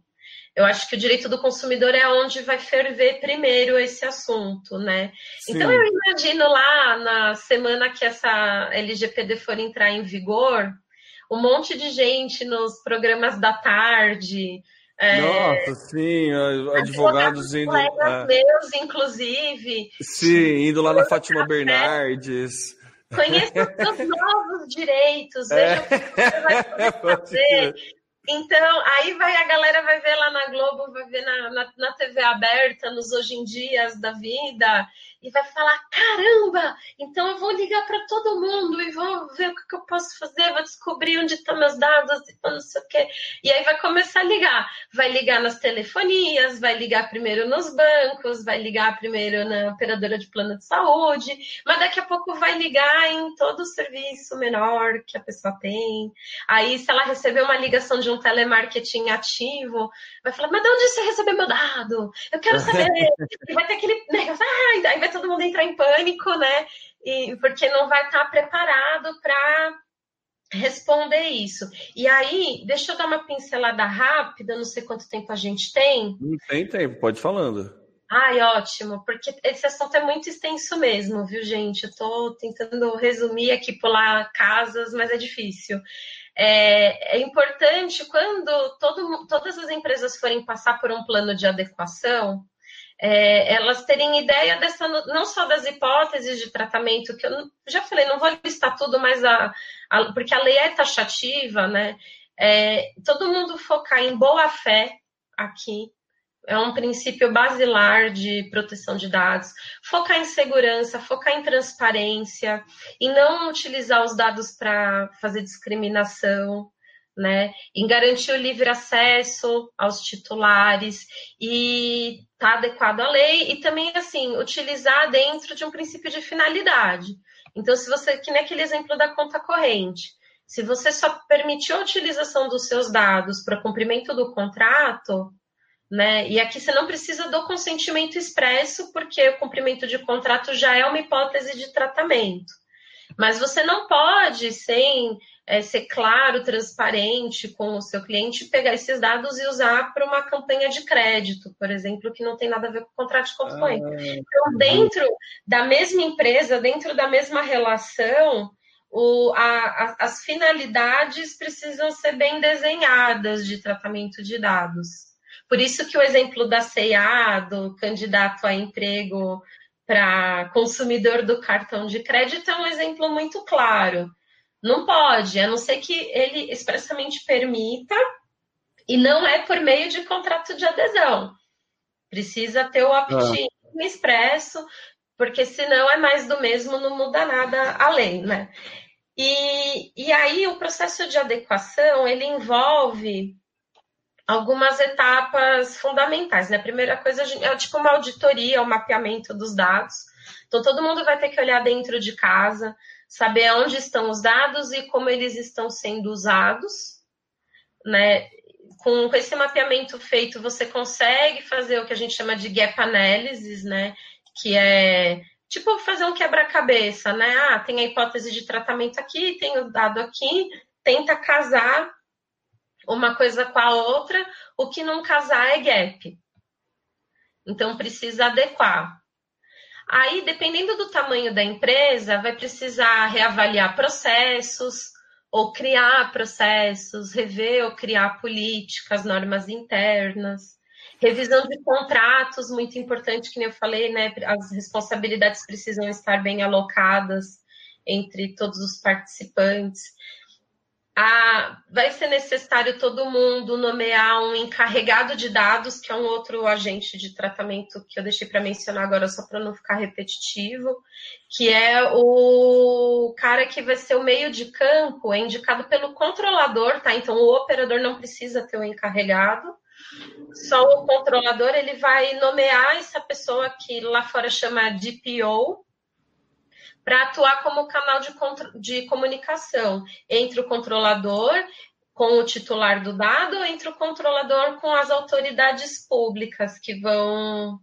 eu acho que o direito do consumidor é onde vai ferver primeiro esse assunto, né? Sim. Então eu imagino lá na semana que essa LGPD for entrar em vigor, um monte de gente nos programas da tarde, é, Nossa, sim, advogados indo. Colegas é, meus, inclusive. Sim, indo lá na Fátima Bernardes. Conheça os novos direitos, veja é. o que você vai poder fazer. Então, aí vai a galera vai ver lá na Globo, vai ver na, na, na TV aberta, nos hoje em dias da vida, e vai falar: caramba, então eu vou ligar para todo mundo e vou ver o que, eu posso fazer, vou descobrir onde estão meus dados e não sei o quê. E aí vai começar a ligar. Vai ligar nas telefonias, vai ligar primeiro nos bancos, vai ligar primeiro na operadora de plano de saúde, mas daqui a pouco vai ligar em todo o serviço menor que a pessoa tem. Aí, se ela receber uma ligação de um telemarketing ativo, vai falar: mas de onde você recebeu meu dado? Eu quero saber. e vai ter aquele negócio, ah, aí vai todo mundo entrar em pânico, né? E, porque não vai estar preparado para responder isso. E aí, deixa eu dar uma pincelada rápida, não sei quanto tempo a gente tem. Não tem tempo, pode falando. Ai, ótimo, porque esse assunto é muito extenso mesmo, viu, gente? Eu estou tentando resumir aqui, pular casas, mas é difícil. É, é importante quando todo, todas as empresas forem passar por um plano de adequação, é, elas terem ideia dessa, não só das hipóteses de tratamento, que eu já falei, não vou listar tudo, mas a, a porque a lei é taxativa, né? É, todo mundo focar em boa fé aqui, é um princípio basilar de proteção de dados. Focar em segurança, focar em transparência, e não utilizar os dados para fazer discriminação né, em garantir o livre acesso aos titulares e tá adequado à lei e também assim utilizar dentro de um princípio de finalidade. Então, se você que nem aquele exemplo da conta corrente, se você só permitiu a utilização dos seus dados para cumprimento do contrato, né? E aqui você não precisa do consentimento expresso, porque o cumprimento de contrato já é uma hipótese de tratamento. Mas você não pode, sem é, ser claro, transparente com o seu cliente, pegar esses dados e usar para uma campanha de crédito, por exemplo, que não tem nada a ver com o contrato de conta Ah, então, dentro da mesma empresa, dentro da mesma relação, o, a, a, as finalidades precisam ser bem desenhadas de tratamento de dados. Por isso que o exemplo da CEA, do candidato a emprego para consumidor do cartão de crédito, é um exemplo muito claro. Não pode, a não ser que ele expressamente permita, e não é por meio de contrato de adesão. Precisa ter o opt-in ah. expresso, porque senão é mais do mesmo, não muda nada além, né? E, e aí o processo de adequação, ele envolve algumas etapas fundamentais. Né? A primeira coisa é tipo uma auditoria, o um mapeamento dos dados. Então, todo mundo vai ter que olhar dentro de casa, saber onde estão os dados e como eles estão sendo usados. Né? Com, esse mapeamento feito, você consegue fazer o que a gente chama de gap analysis, né? que é tipo fazer um quebra-cabeça, né? Ah, tem a hipótese de tratamento aqui, tem o dado aqui, tenta casar uma coisa com a outra, o que não casar é gap. Então precisa adequar. Aí, dependendo do tamanho da empresa, vai precisar reavaliar processos, ou criar processos, rever ou criar políticas, normas internas. Revisão de contratos, muito importante, que nem eu falei, né? As responsabilidades precisam estar bem alocadas entre todos os participantes a, vai ser necessário todo mundo nomear um encarregado de dados, que é um outro agente de tratamento que eu deixei para mencionar agora só para não ficar repetitivo, que é o cara que vai ser o meio de campo, é indicado pelo controlador, tá? Então o operador não precisa ter um encarregado. Só o controlador ele vai nomear essa pessoa que lá fora chama DPO, para atuar como canal de, de comunicação entre o controlador com o titular do dado, entre o controlador com as autoridades públicas que vão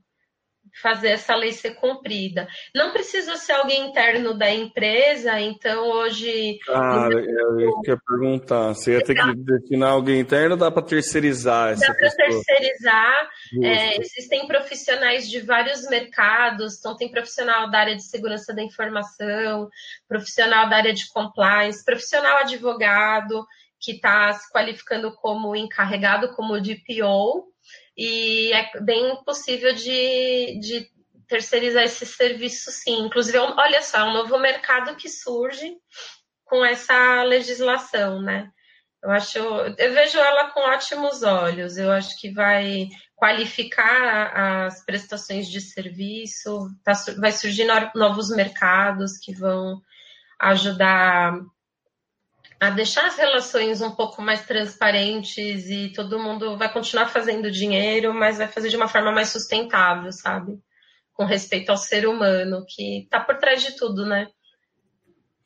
fazer essa lei ser cumprida. Não precisa ser alguém interno da empresa, então hoje. Ah, eu ia perguntar. Você ia ter que destinar alguém interno ou dá para terceirizar essa Dá para terceirizar. É, existem profissionais de vários mercados, então tem profissional da área de segurança da informação, profissional da área de compliance, profissional advogado que está se qualificando como encarregado, como DPO, e é bem possível de, de terceirizar esse serviço, sim. Inclusive, é olha só, é um novo mercado que surge com essa legislação, né? Eu acho, eu vejo ela com ótimos olhos. Eu acho que vai qualificar as prestações de serviço, tá, vai surgir novos mercados que vão ajudar a deixar as relações um pouco mais transparentes e todo mundo vai continuar fazendo dinheiro, mas vai fazer de uma forma mais sustentável, sabe? Com respeito ao ser humano, que está por trás de tudo, né?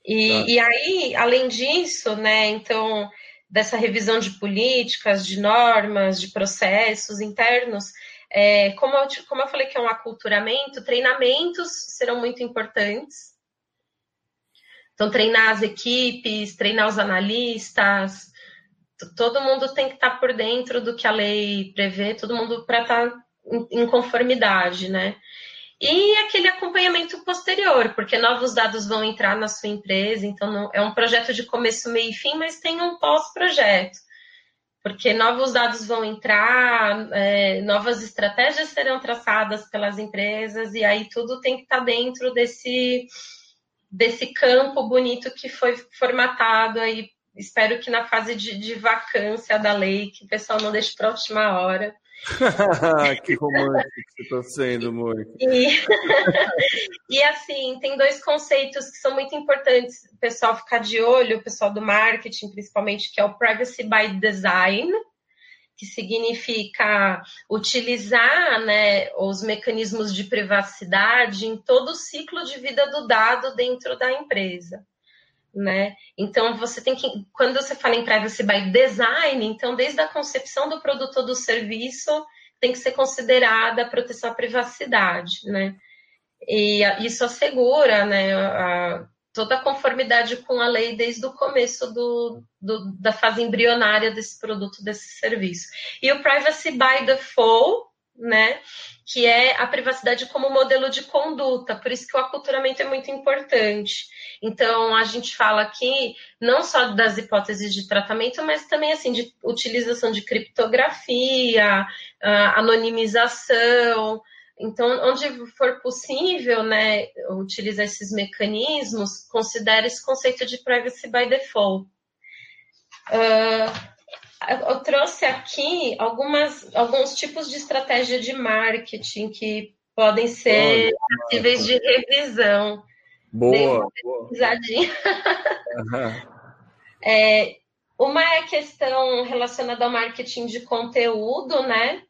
E, tá. e aí, além disso, né, então, dessa revisão de políticas, de normas, de processos internos, é, como, eu, como eu falei que é um aculturamento, treinamentos serão muito importantes, então, treinar as equipes, treinar os analistas, todo mundo tem que estar por dentro do que a lei prevê, todo mundo para estar em conformidade, né? E aquele acompanhamento posterior, porque novos dados vão entrar na sua empresa, então é um projeto de começo, meio e fim, mas tem um pós-projeto, porque novos dados vão entrar, é, novas estratégias serão traçadas pelas empresas, e aí tudo tem que estar dentro desse desse campo bonito que foi formatado aí. Espero que na fase de, de vacância da lei, que o pessoal não deixe para a última hora. que romântico que você está sendo, amor. E, e assim, tem dois conceitos que são muito importantes o pessoal ficar de olho, o pessoal do marketing, principalmente, que é o privacy by design, que significa utilizar né, os mecanismos de privacidade em todo o ciclo de vida do dado dentro da empresa. Né? Então você tem que, quando você fala em privacy by design, então desde a concepção do produto ou do serviço tem que ser considerada a proteção à privacidade, né? E isso assegura, né, a, toda a conformidade com a lei desde o começo do, do, da fase embrionária desse produto, desse serviço. E o Privacy by Default, né, que é a privacidade como modelo de conduta, por isso que o aculturamento é muito importante. Então, a gente fala aqui não só das hipóteses de tratamento, mas também assim de utilização de criptografia, ah, anonimização, então, onde for possível, né, utilizar esses mecanismos, considere esse conceito de privacy by default. Uh, eu trouxe aqui algumas, alguns tipos de estratégia de marketing que podem ser possíveis de revisão. Boa, boa. é, uma é a questão relacionada ao marketing de conteúdo, né?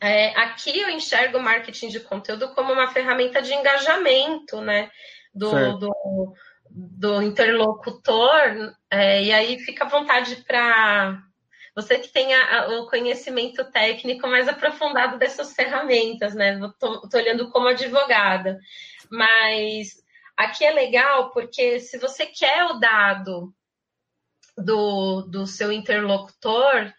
É, aqui eu enxergo o marketing de conteúdo como uma ferramenta de engajamento, né? Do, do, do, interlocutor, é, e aí fica à vontade para você que tenha o conhecimento técnico mais aprofundado dessas ferramentas, né? Estou olhando como advogada, mas aqui é legal porque se você quer o dado do, do seu interlocutor,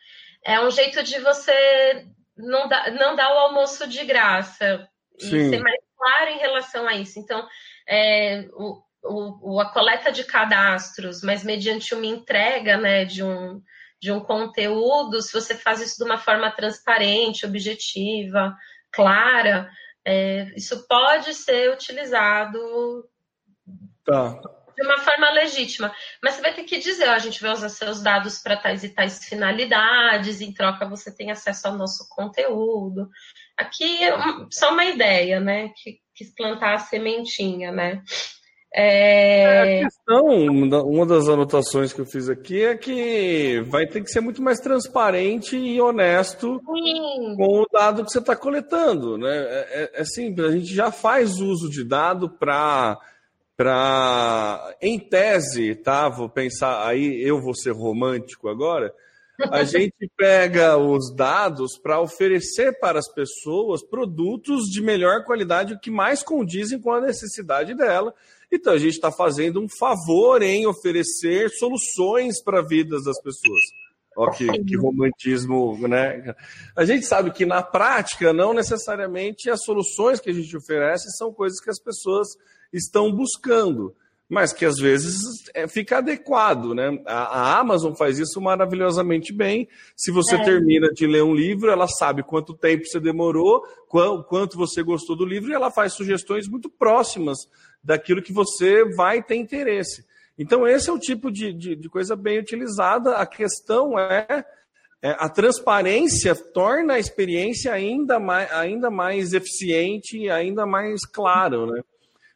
é um jeito de você não dá, não dá o almoço de graça. Sim. E ser mais claro em relação a isso. Então, é, o, o, a coleta de cadastros, mas mediante uma entrega né, de, um, de um conteúdo, se você faz isso de uma forma transparente, objetiva, clara, é, isso pode ser utilizado tá de uma forma legítima. Mas você vai ter que dizer, ó, a gente vai usar seus dados para tais e tais finalidades, em troca você tem acesso ao nosso conteúdo. Aqui é só uma ideia, né? Que quis plantar a sementinha, né? É... A questão, uma das anotações que eu fiz aqui é que vai ter que ser muito mais transparente e honesto Sim. com o dado que você está coletando. Né? É, é, é simples, a gente já faz uso de dado para para, em tese, tá? Vou pensar, aí eu vou ser romântico agora. A gente pega os dados para oferecer para as pessoas produtos de melhor qualidade, que mais condizem com a necessidade dela. Então a gente está fazendo um favor em oferecer soluções para a vida das pessoas. Ó, que, que, romantismo, né? A gente sabe que na prática, não necessariamente as soluções que a gente oferece são coisas que as pessoas estão buscando, mas que às vezes é, fica adequado, né? A, a, Amazon faz isso maravilhosamente bem. Se você é. termina de ler um livro, ela sabe quanto tempo você demorou, qual, quanto você gostou do livro, e ela faz sugestões muito próximas daquilo que você vai ter interesse. Então, esse é o tipo de, de, de coisa bem utilizada. A questão é, é, a transparência torna a experiência ainda mais, ainda mais eficiente e ainda mais claro, né?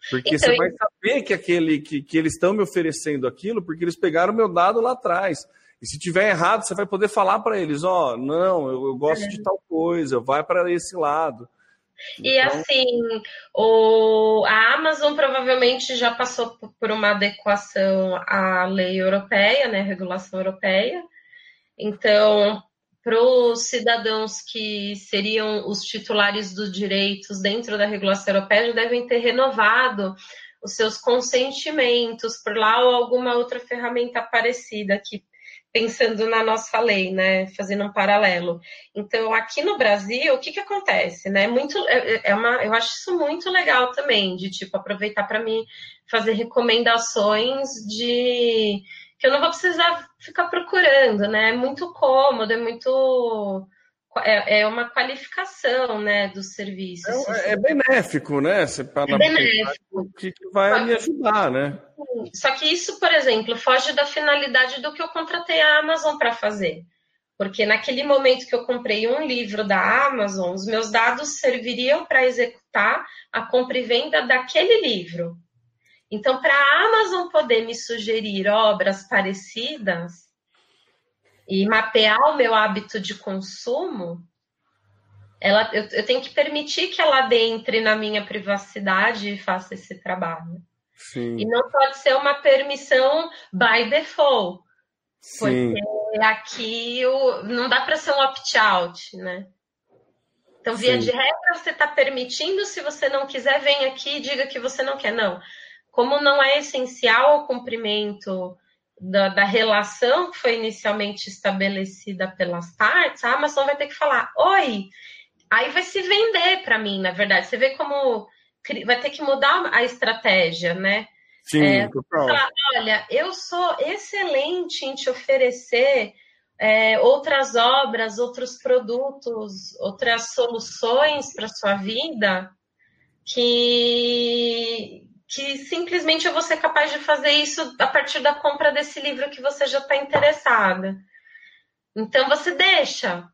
Porque então, você vai saber que aquele que, que eles estão me oferecendo aquilo, porque eles pegaram meu dado lá atrás. E se tiver errado, você vai poder falar para eles, ó, oh, não, eu, eu gosto é. de tal coisa, vai para esse lado. E então... assim, o, a Amazon provavelmente já passou por uma adequação à lei europeia, né, regulação europeia. Então, para os cidadãos que seriam os titulares dos direitos dentro da regulação europeia já devem ter renovado os seus consentimentos por lá ou alguma outra ferramenta parecida aqui pensando na nossa lei, né, fazendo um paralelo. Então, aqui no Brasil, o que que acontece, né? Muito é, é uma, eu acho isso muito legal também, de tipo aproveitar para mim fazer recomendações de que eu não vou precisar ficar procurando, né? É muito cômodo, é muito é, é uma qualificação, né, dos serviços. É, é benéfico, né? Você é benéfico. Que vai me ajudar, né? Só que isso, por exemplo, foge da finalidade do que eu contratei a Amazon para fazer. Porque naquele momento que eu comprei um livro da Amazon, os meus dados serviriam para executar a compra e venda daquele livro. Então, para a Amazon poder me sugerir obras parecidas e mapear o meu hábito de consumo, ela, eu, eu tenho que permitir que ela entre na minha privacidade e faça esse trabalho. Sim. E não pode ser uma permissão by default. Sim. Porque aqui o, não dá para ser um opt-out, né? Então, via Sim. de regra, você está permitindo, se você não quiser, vem aqui e diga que você não quer. Não como não é essencial ao cumprimento da, da, relação que foi inicialmente estabelecida pelas partes, a Amazon vai ter que falar: oi, aí vai se vender para mim, na verdade. Você vê como vai ter que mudar a estratégia, né? Sim, é, falar, olha, eu sou excelente em te oferecer é, outras obras, outros produtos, outras soluções para sua vida que que simplesmente eu vou ser capaz de fazer isso a partir da compra desse livro que você já está interessada. Então você deixa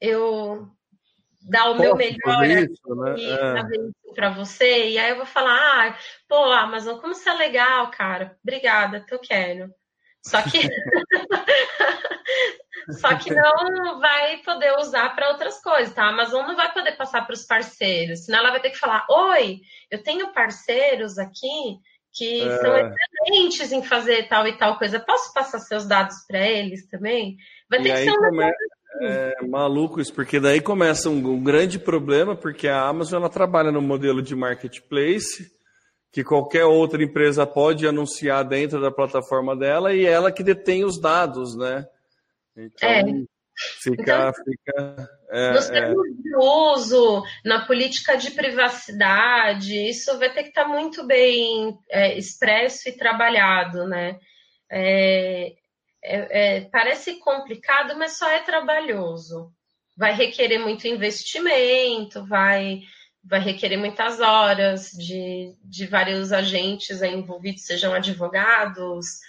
eu dar o Posso meu melhor isso, né? é. para você, e aí eu vou falar, ah, pô, Amazon, como você é legal, cara. Obrigada, que eu quero. Só que Só que não vai poder usar para outras coisas, tá? A Amazon não vai poder passar para os parceiros, senão ela vai ter que falar: Oi, eu tenho parceiros aqui que é... são excelentes em fazer tal e tal coisa. Posso passar seus dados para eles também? Vai ter e que ser um come... Assim. É maluco isso, porque daí começa um, um, grande problema, porque a Amazon ela trabalha no modelo de marketplace, que qualquer outra empresa pode anunciar dentro da plataforma dela e ela que detém os dados, né? Então, é. fica. Então, fica é, nos é. termos é. de uso, na política de privacidade, isso vai ter que estar muito bem é, expresso e trabalhado, né? É, é, parece complicado, mas só é trabalhoso. Vai requerer muito investimento, vai, vai requerer muitas horas de, de vários agentes envolvidos, sejam advogados,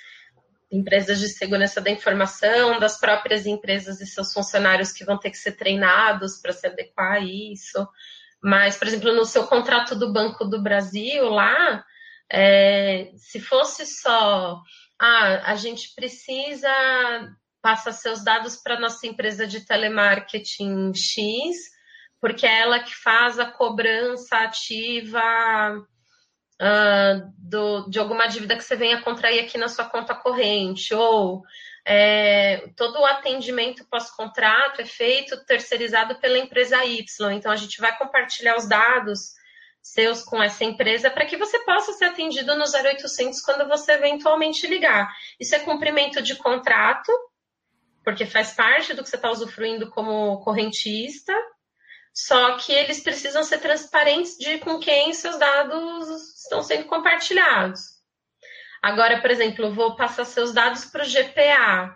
empresas de segurança da informação, das próprias empresas e seus funcionários que vão ter que ser treinados para se adequar a isso. Mas, por exemplo, no seu contrato do Banco do Brasil, lá, é, se fosse só, ah, a gente precisa passar seus dados para nossa empresa de telemarketing X, porque é ela que faz a cobrança ativa uh, do, de alguma dívida que você venha contrair aqui na sua conta corrente, ou é, todo o atendimento pós-contrato é feito terceirizado pela empresa Y. Então, a gente vai compartilhar os dados seus com essa empresa para que você possa ser atendido no 0800 quando você eventualmente ligar. Isso é cumprimento de contrato, porque faz parte do que você está usufruindo como correntista, só que eles precisam ser transparentes de com quem seus dados estão sendo compartilhados. Agora, por exemplo, eu vou passar seus dados para o GPA.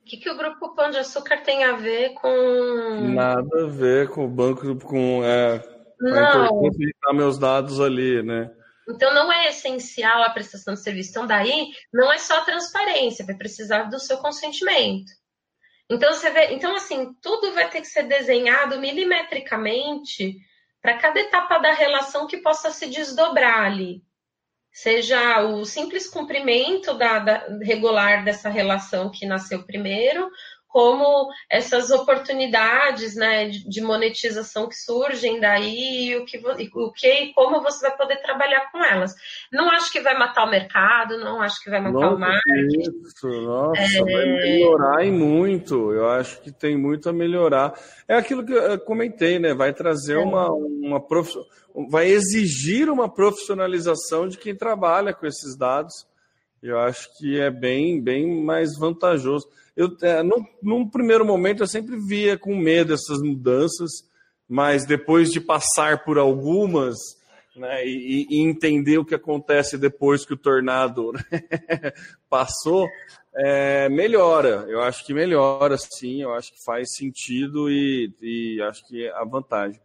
O que, que o Grupo Pão de Açúcar tem a ver com. Nada a ver com o banco, com, é, não. a importância de dar meus dados ali, né? Então, não é essencial a prestação de serviço. Então, daí, não é só transparência, vai precisar do seu consentimento. Então, você vê, então, assim, tudo vai ter que ser desenhado milimetricamente para cada etapa da relação que possa se desdobrar ali. Seja o simples cumprimento da, da regular dessa relação que nasceu primeiro, como essas oportunidades né, de monetização que surgem daí e o que, o que e como você vai poder trabalhar com elas. Não acho que vai matar o mercado, não acho que vai matar Nossa, o marketing. Isso, nossa, é... vai melhorar e muito. Eu acho que tem muito a melhorar. É aquilo que eu comentei, né? Vai trazer é. uma, uma prof... vai exigir uma profissionalização de quem trabalha com esses dados. Eu acho que é bem, bem mais vantajoso eu, é, num, num primeiro momento eu sempre via com medo essas mudanças, mas depois de passar por algumas né, e, e, entender o que acontece depois que o tornado né, passou, é, melhora. Eu acho que melhora, sim. Eu acho que faz sentido e, e acho que é a vantagem.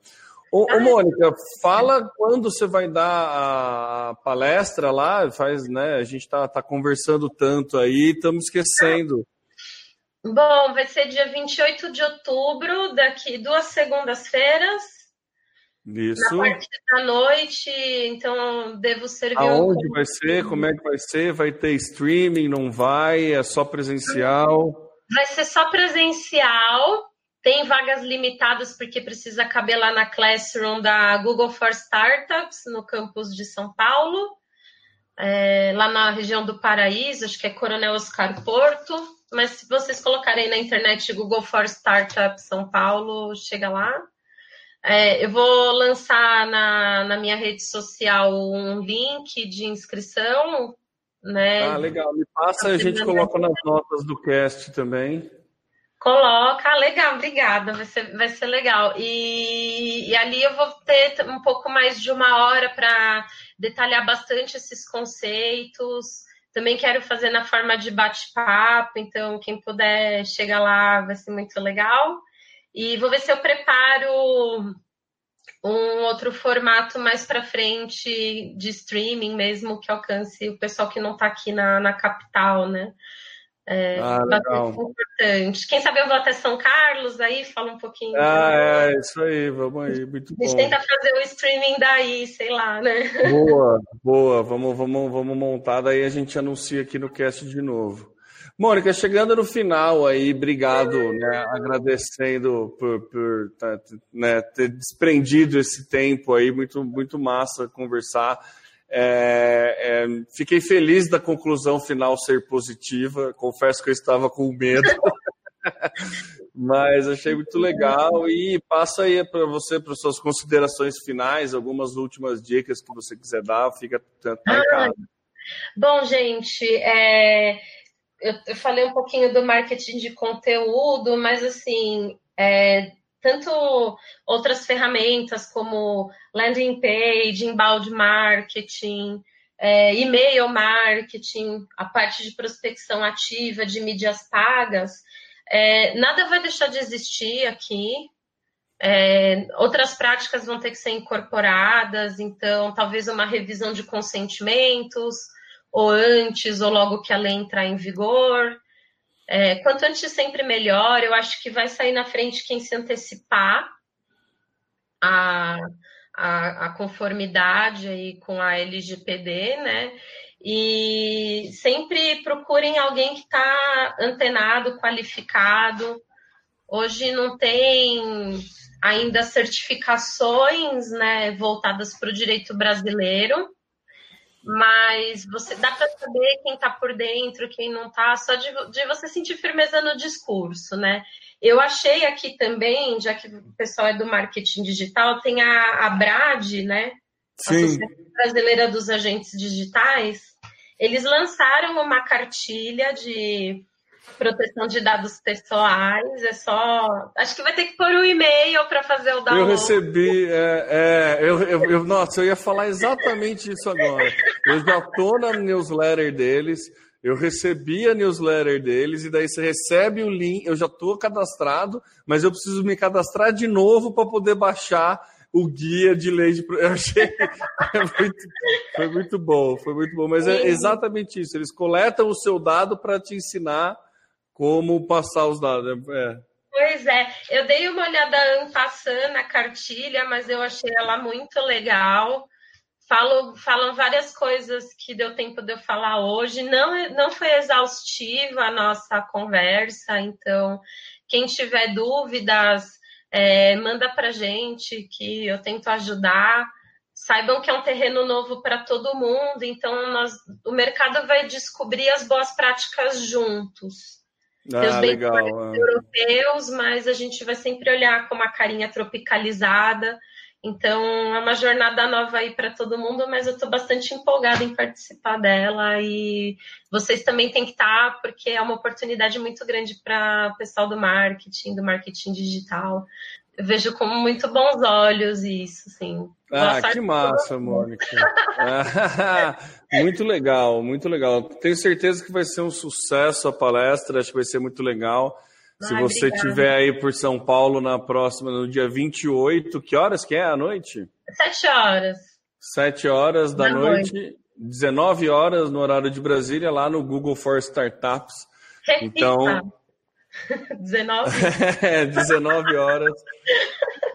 Ô, ô, Mônica, fala quando você vai dar a palestra lá. Faz, né? A gente está tá conversando tanto aí, estamos esquecendo. Bom, vai ser dia 28 de outubro, daqui duas segundas-feiras. Isso. Na parte da noite, então devo servir Aonde um... vai ser? Como é que vai ser? Vai ter streaming? Não vai? É só presencial? Vai ser só presencial. Tem vagas limitadas porque precisa caber lá na Classroom da Google for Startups, no campus de São Paulo. É, lá na região do Paraíso, acho que é Coronel Oscar Porto mas se vocês colocarem na internet Google for Startup São Paulo, chega lá. É, eu vou lançar na, na minha rede social um link de inscrição. Né? Ah, legal. Me passa, a gente coloca nas notas do cast também. Coloca, legal, obrigada, vai ser, vai ser legal. E, e ali eu vou ter um pouco mais de uma hora para detalhar bastante esses conceitos. Também quero fazer na forma de bate-papo, então quem puder chegar lá vai ser muito legal. E vou ver se eu preparo um outro formato mais para frente de streaming mesmo que alcance o pessoal que não está aqui na, na capital, né? É ah, legal. importante. Quem sabe eu vou até São Carlos aí, fala um pouquinho. Ah, é, isso aí, vamos aí, muito bom. A gente tenta fazer o streaming daí, sei lá, né? Boa, boa, vamos, vamos, vamos montar, daí a gente anuncia aqui no cast de novo. Mônica, chegando no final aí, obrigado, né, agradecendo por, por tá, né, ter desprendido esse tempo aí, muito, muito massa conversar. É, é, fiquei feliz da conclusão final ser positiva. Confesso que eu estava com medo, mas achei muito legal. E passa aí para você, para suas considerações finais, algumas últimas dicas que você quiser dar, fica tanto ah, Bom, gente, é, eu, eu, falei um pouquinho do marketing de conteúdo, mas assim, é, tanto outras ferramentas como landing page, inbound marketing, é, e-mail marketing, a parte de prospecção ativa, de mídias pagas, é, nada vai deixar de existir aqui. É, outras práticas vão ter que ser incorporadas, então talvez uma revisão de consentimentos, ou antes, ou logo que a lei entrar em vigor. É, quanto antes sempre melhor, eu acho que vai sair na frente quem se antecipar a, a, a conformidade aí com a LGPD, né? E sempre procurem alguém que está antenado, qualificado. Hoje não tem ainda certificações né, voltadas para o direito brasileiro, mas você dá para saber quem está por dentro, quem não está, só de, de, você sentir firmeza no discurso, né? Eu achei aqui também, já que o pessoal é do marketing digital, tem a, a BRAD, né? Sim. A Associação Brasileira dos Agentes Digitais. Eles lançaram uma cartilha de proteção de dados pessoais, é só. Acho que vai ter que pôr o um e-mail para fazer o download. Eu recebi, é, é eu, eu, eu, nossa, eu ia falar exatamente isso agora. Eu já estou na newsletter deles, eu recebi a newsletter deles, e daí você recebe o link, eu já estou cadastrado, mas eu preciso me cadastrar de novo para poder baixar o guia de lei de. Eu achei. muito, foi muito bom, foi muito bom. Mas é exatamente isso. Eles coletam o seu dado para te ensinar como passar os dados. É. Pois é, eu dei uma olhada passando na cartilha, mas eu achei ela muito legal. Falo, falam várias coisas que deu tempo de eu falar hoje. Não, não foi exaustiva a nossa conversa, então quem tiver dúvidas, é, manda para gente que eu tento ajudar. Saibam que é um terreno novo para todo mundo, então nós, o mercado vai descobrir as boas práticas juntos. Ah, legal. É. europeus, mas a gente vai sempre olhar com uma carinha tropicalizada. Então, é uma jornada nova aí para todo mundo, mas eu estou bastante empolgada em participar dela e vocês também têm que estar, tá, porque é uma oportunidade muito grande para o pessoal do marketing, do marketing digital. Vejo com muito bons olhos isso, sim. Ah, que massa, Mônica. muito legal, muito legal. Tenho certeza que vai ser um sucesso a palestra, acho que vai ser muito legal. Se Ai, você estiver aí por São Paulo na próxima, no dia 28, que horas que é à noite? Sete horas. Sete horas da noite, noite, 19 horas no horário de Brasília, lá no Google for Startups. Então, 19? é, 19 horas.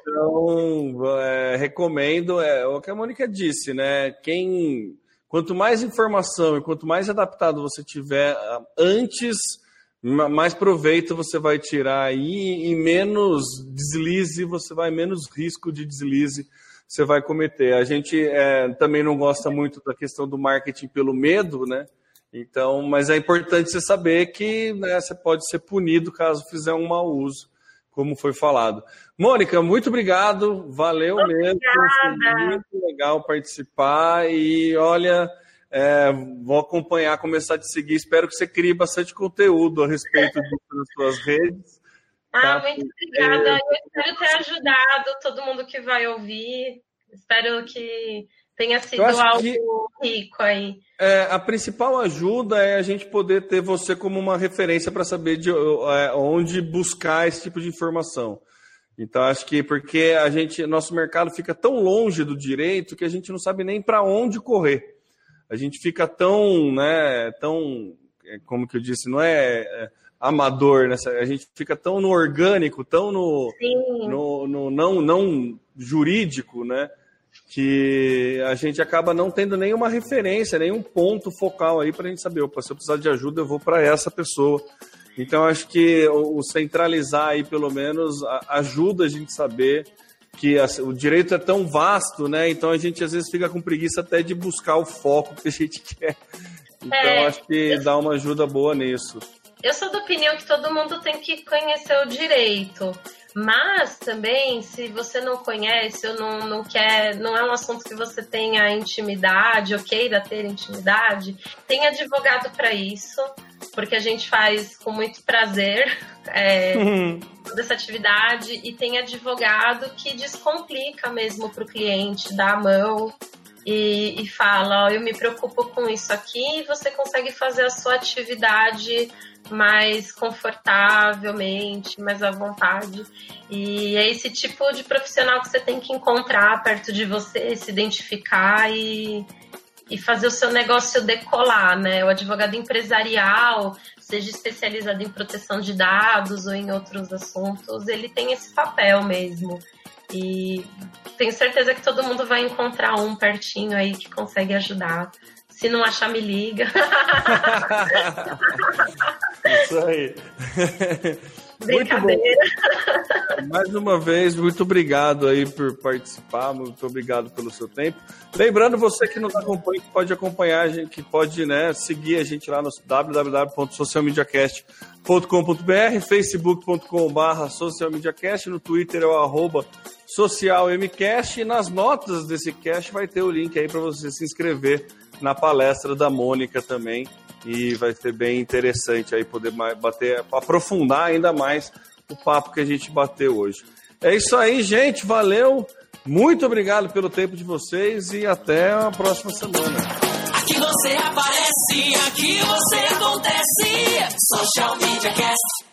Então, é, recomendo, é, o que a Mônica disse, né? Quem, quanto mais informação e quanto mais adaptado você tiver ah, antes, mais proveito você vai tirar aí e menos deslize, você vai menos risco de deslize você vai cometer. A gente é, também não gosta muito da questão do marketing pelo medo, né? Então, mas é importante você saber que né, você pode ser punido caso fizer um mau uso. como foi falado. Mônica, muito obrigado, valeu Obrigada. mesmo, foi muito legal participar e olha, é, vou acompanhar, começar a te seguir, espero que você crie bastante conteúdo a respeito disso nas suas redes. Ah, tá? muito obrigada, eu espero ter ajudado todo mundo que vai ouvir, espero que tenha sido algo rico aí. É, a principal ajuda é a gente poder ter você como uma referência para saber de é, onde buscar esse tipo de informação. Então acho que porque a gente, nosso mercado fica tão longe do direito que a gente não sabe nem para onde correr. A gente fica tão, né, tão, é, como que eu disse, não é, é amador, né? A gente fica tão no orgânico, tão no, no, no não, não jurídico, né? Que a gente acaba não tendo nenhuma referência, nenhum ponto focal aí para a gente saber, opa, se eu precisar de ajuda, eu vou para essa pessoa. Então, acho que o centralizar aí, pelo menos, ajuda a gente saber que o direito é tão vasto, né? Então, a gente às vezes fica com preguiça até de buscar o foco que a gente quer. Então, é, acho que dá uma ajuda boa nisso. Eu sou da opinião que todo mundo tem que conhecer o direito. Mas também, se você não conhece ou não, não quer, não é um assunto que você tenha intimidade ou queira ter intimidade, tem advogado para isso, porque a gente faz com muito prazer é, uhum. toda essa atividade e tem advogado que descomplica mesmo para o cliente, dá a mão e, e fala: ó, eu me preocupo com isso aqui, e você consegue fazer a sua atividade mais confortavelmente, mais à vontade. E é esse tipo de profissional que você tem que encontrar perto de você, se identificar e, e fazer o seu negócio decolar, né? O advogado empresarial, seja especializado em proteção de dados ou em outros assuntos, ele tem esse papel mesmo. E tenho certeza que todo mundo vai encontrar um pertinho aí que consegue ajudar. Se não achar, me liga. Isso aí. Brincadeira. Mais uma vez, muito obrigado aí por participar, muito obrigado pelo seu tempo. Lembrando você que nos acompanha, que pode acompanhar a gente, que pode né, seguir a gente lá no www.socialmediacast.com.br, facebook.com.br socialmediacast, no Twitter é o arroba socialmcast e nas notas desse cast vai ter o link aí para você se inscrever na palestra da Mônica também. E vai ser bem interessante aí poder bater, aprofundar ainda mais o papo que a gente bateu hoje. É isso aí, gente. Valeu. Muito obrigado pelo tempo de vocês e até a próxima semana. Aqui você aparece, aqui você acontece. Social Media Cast.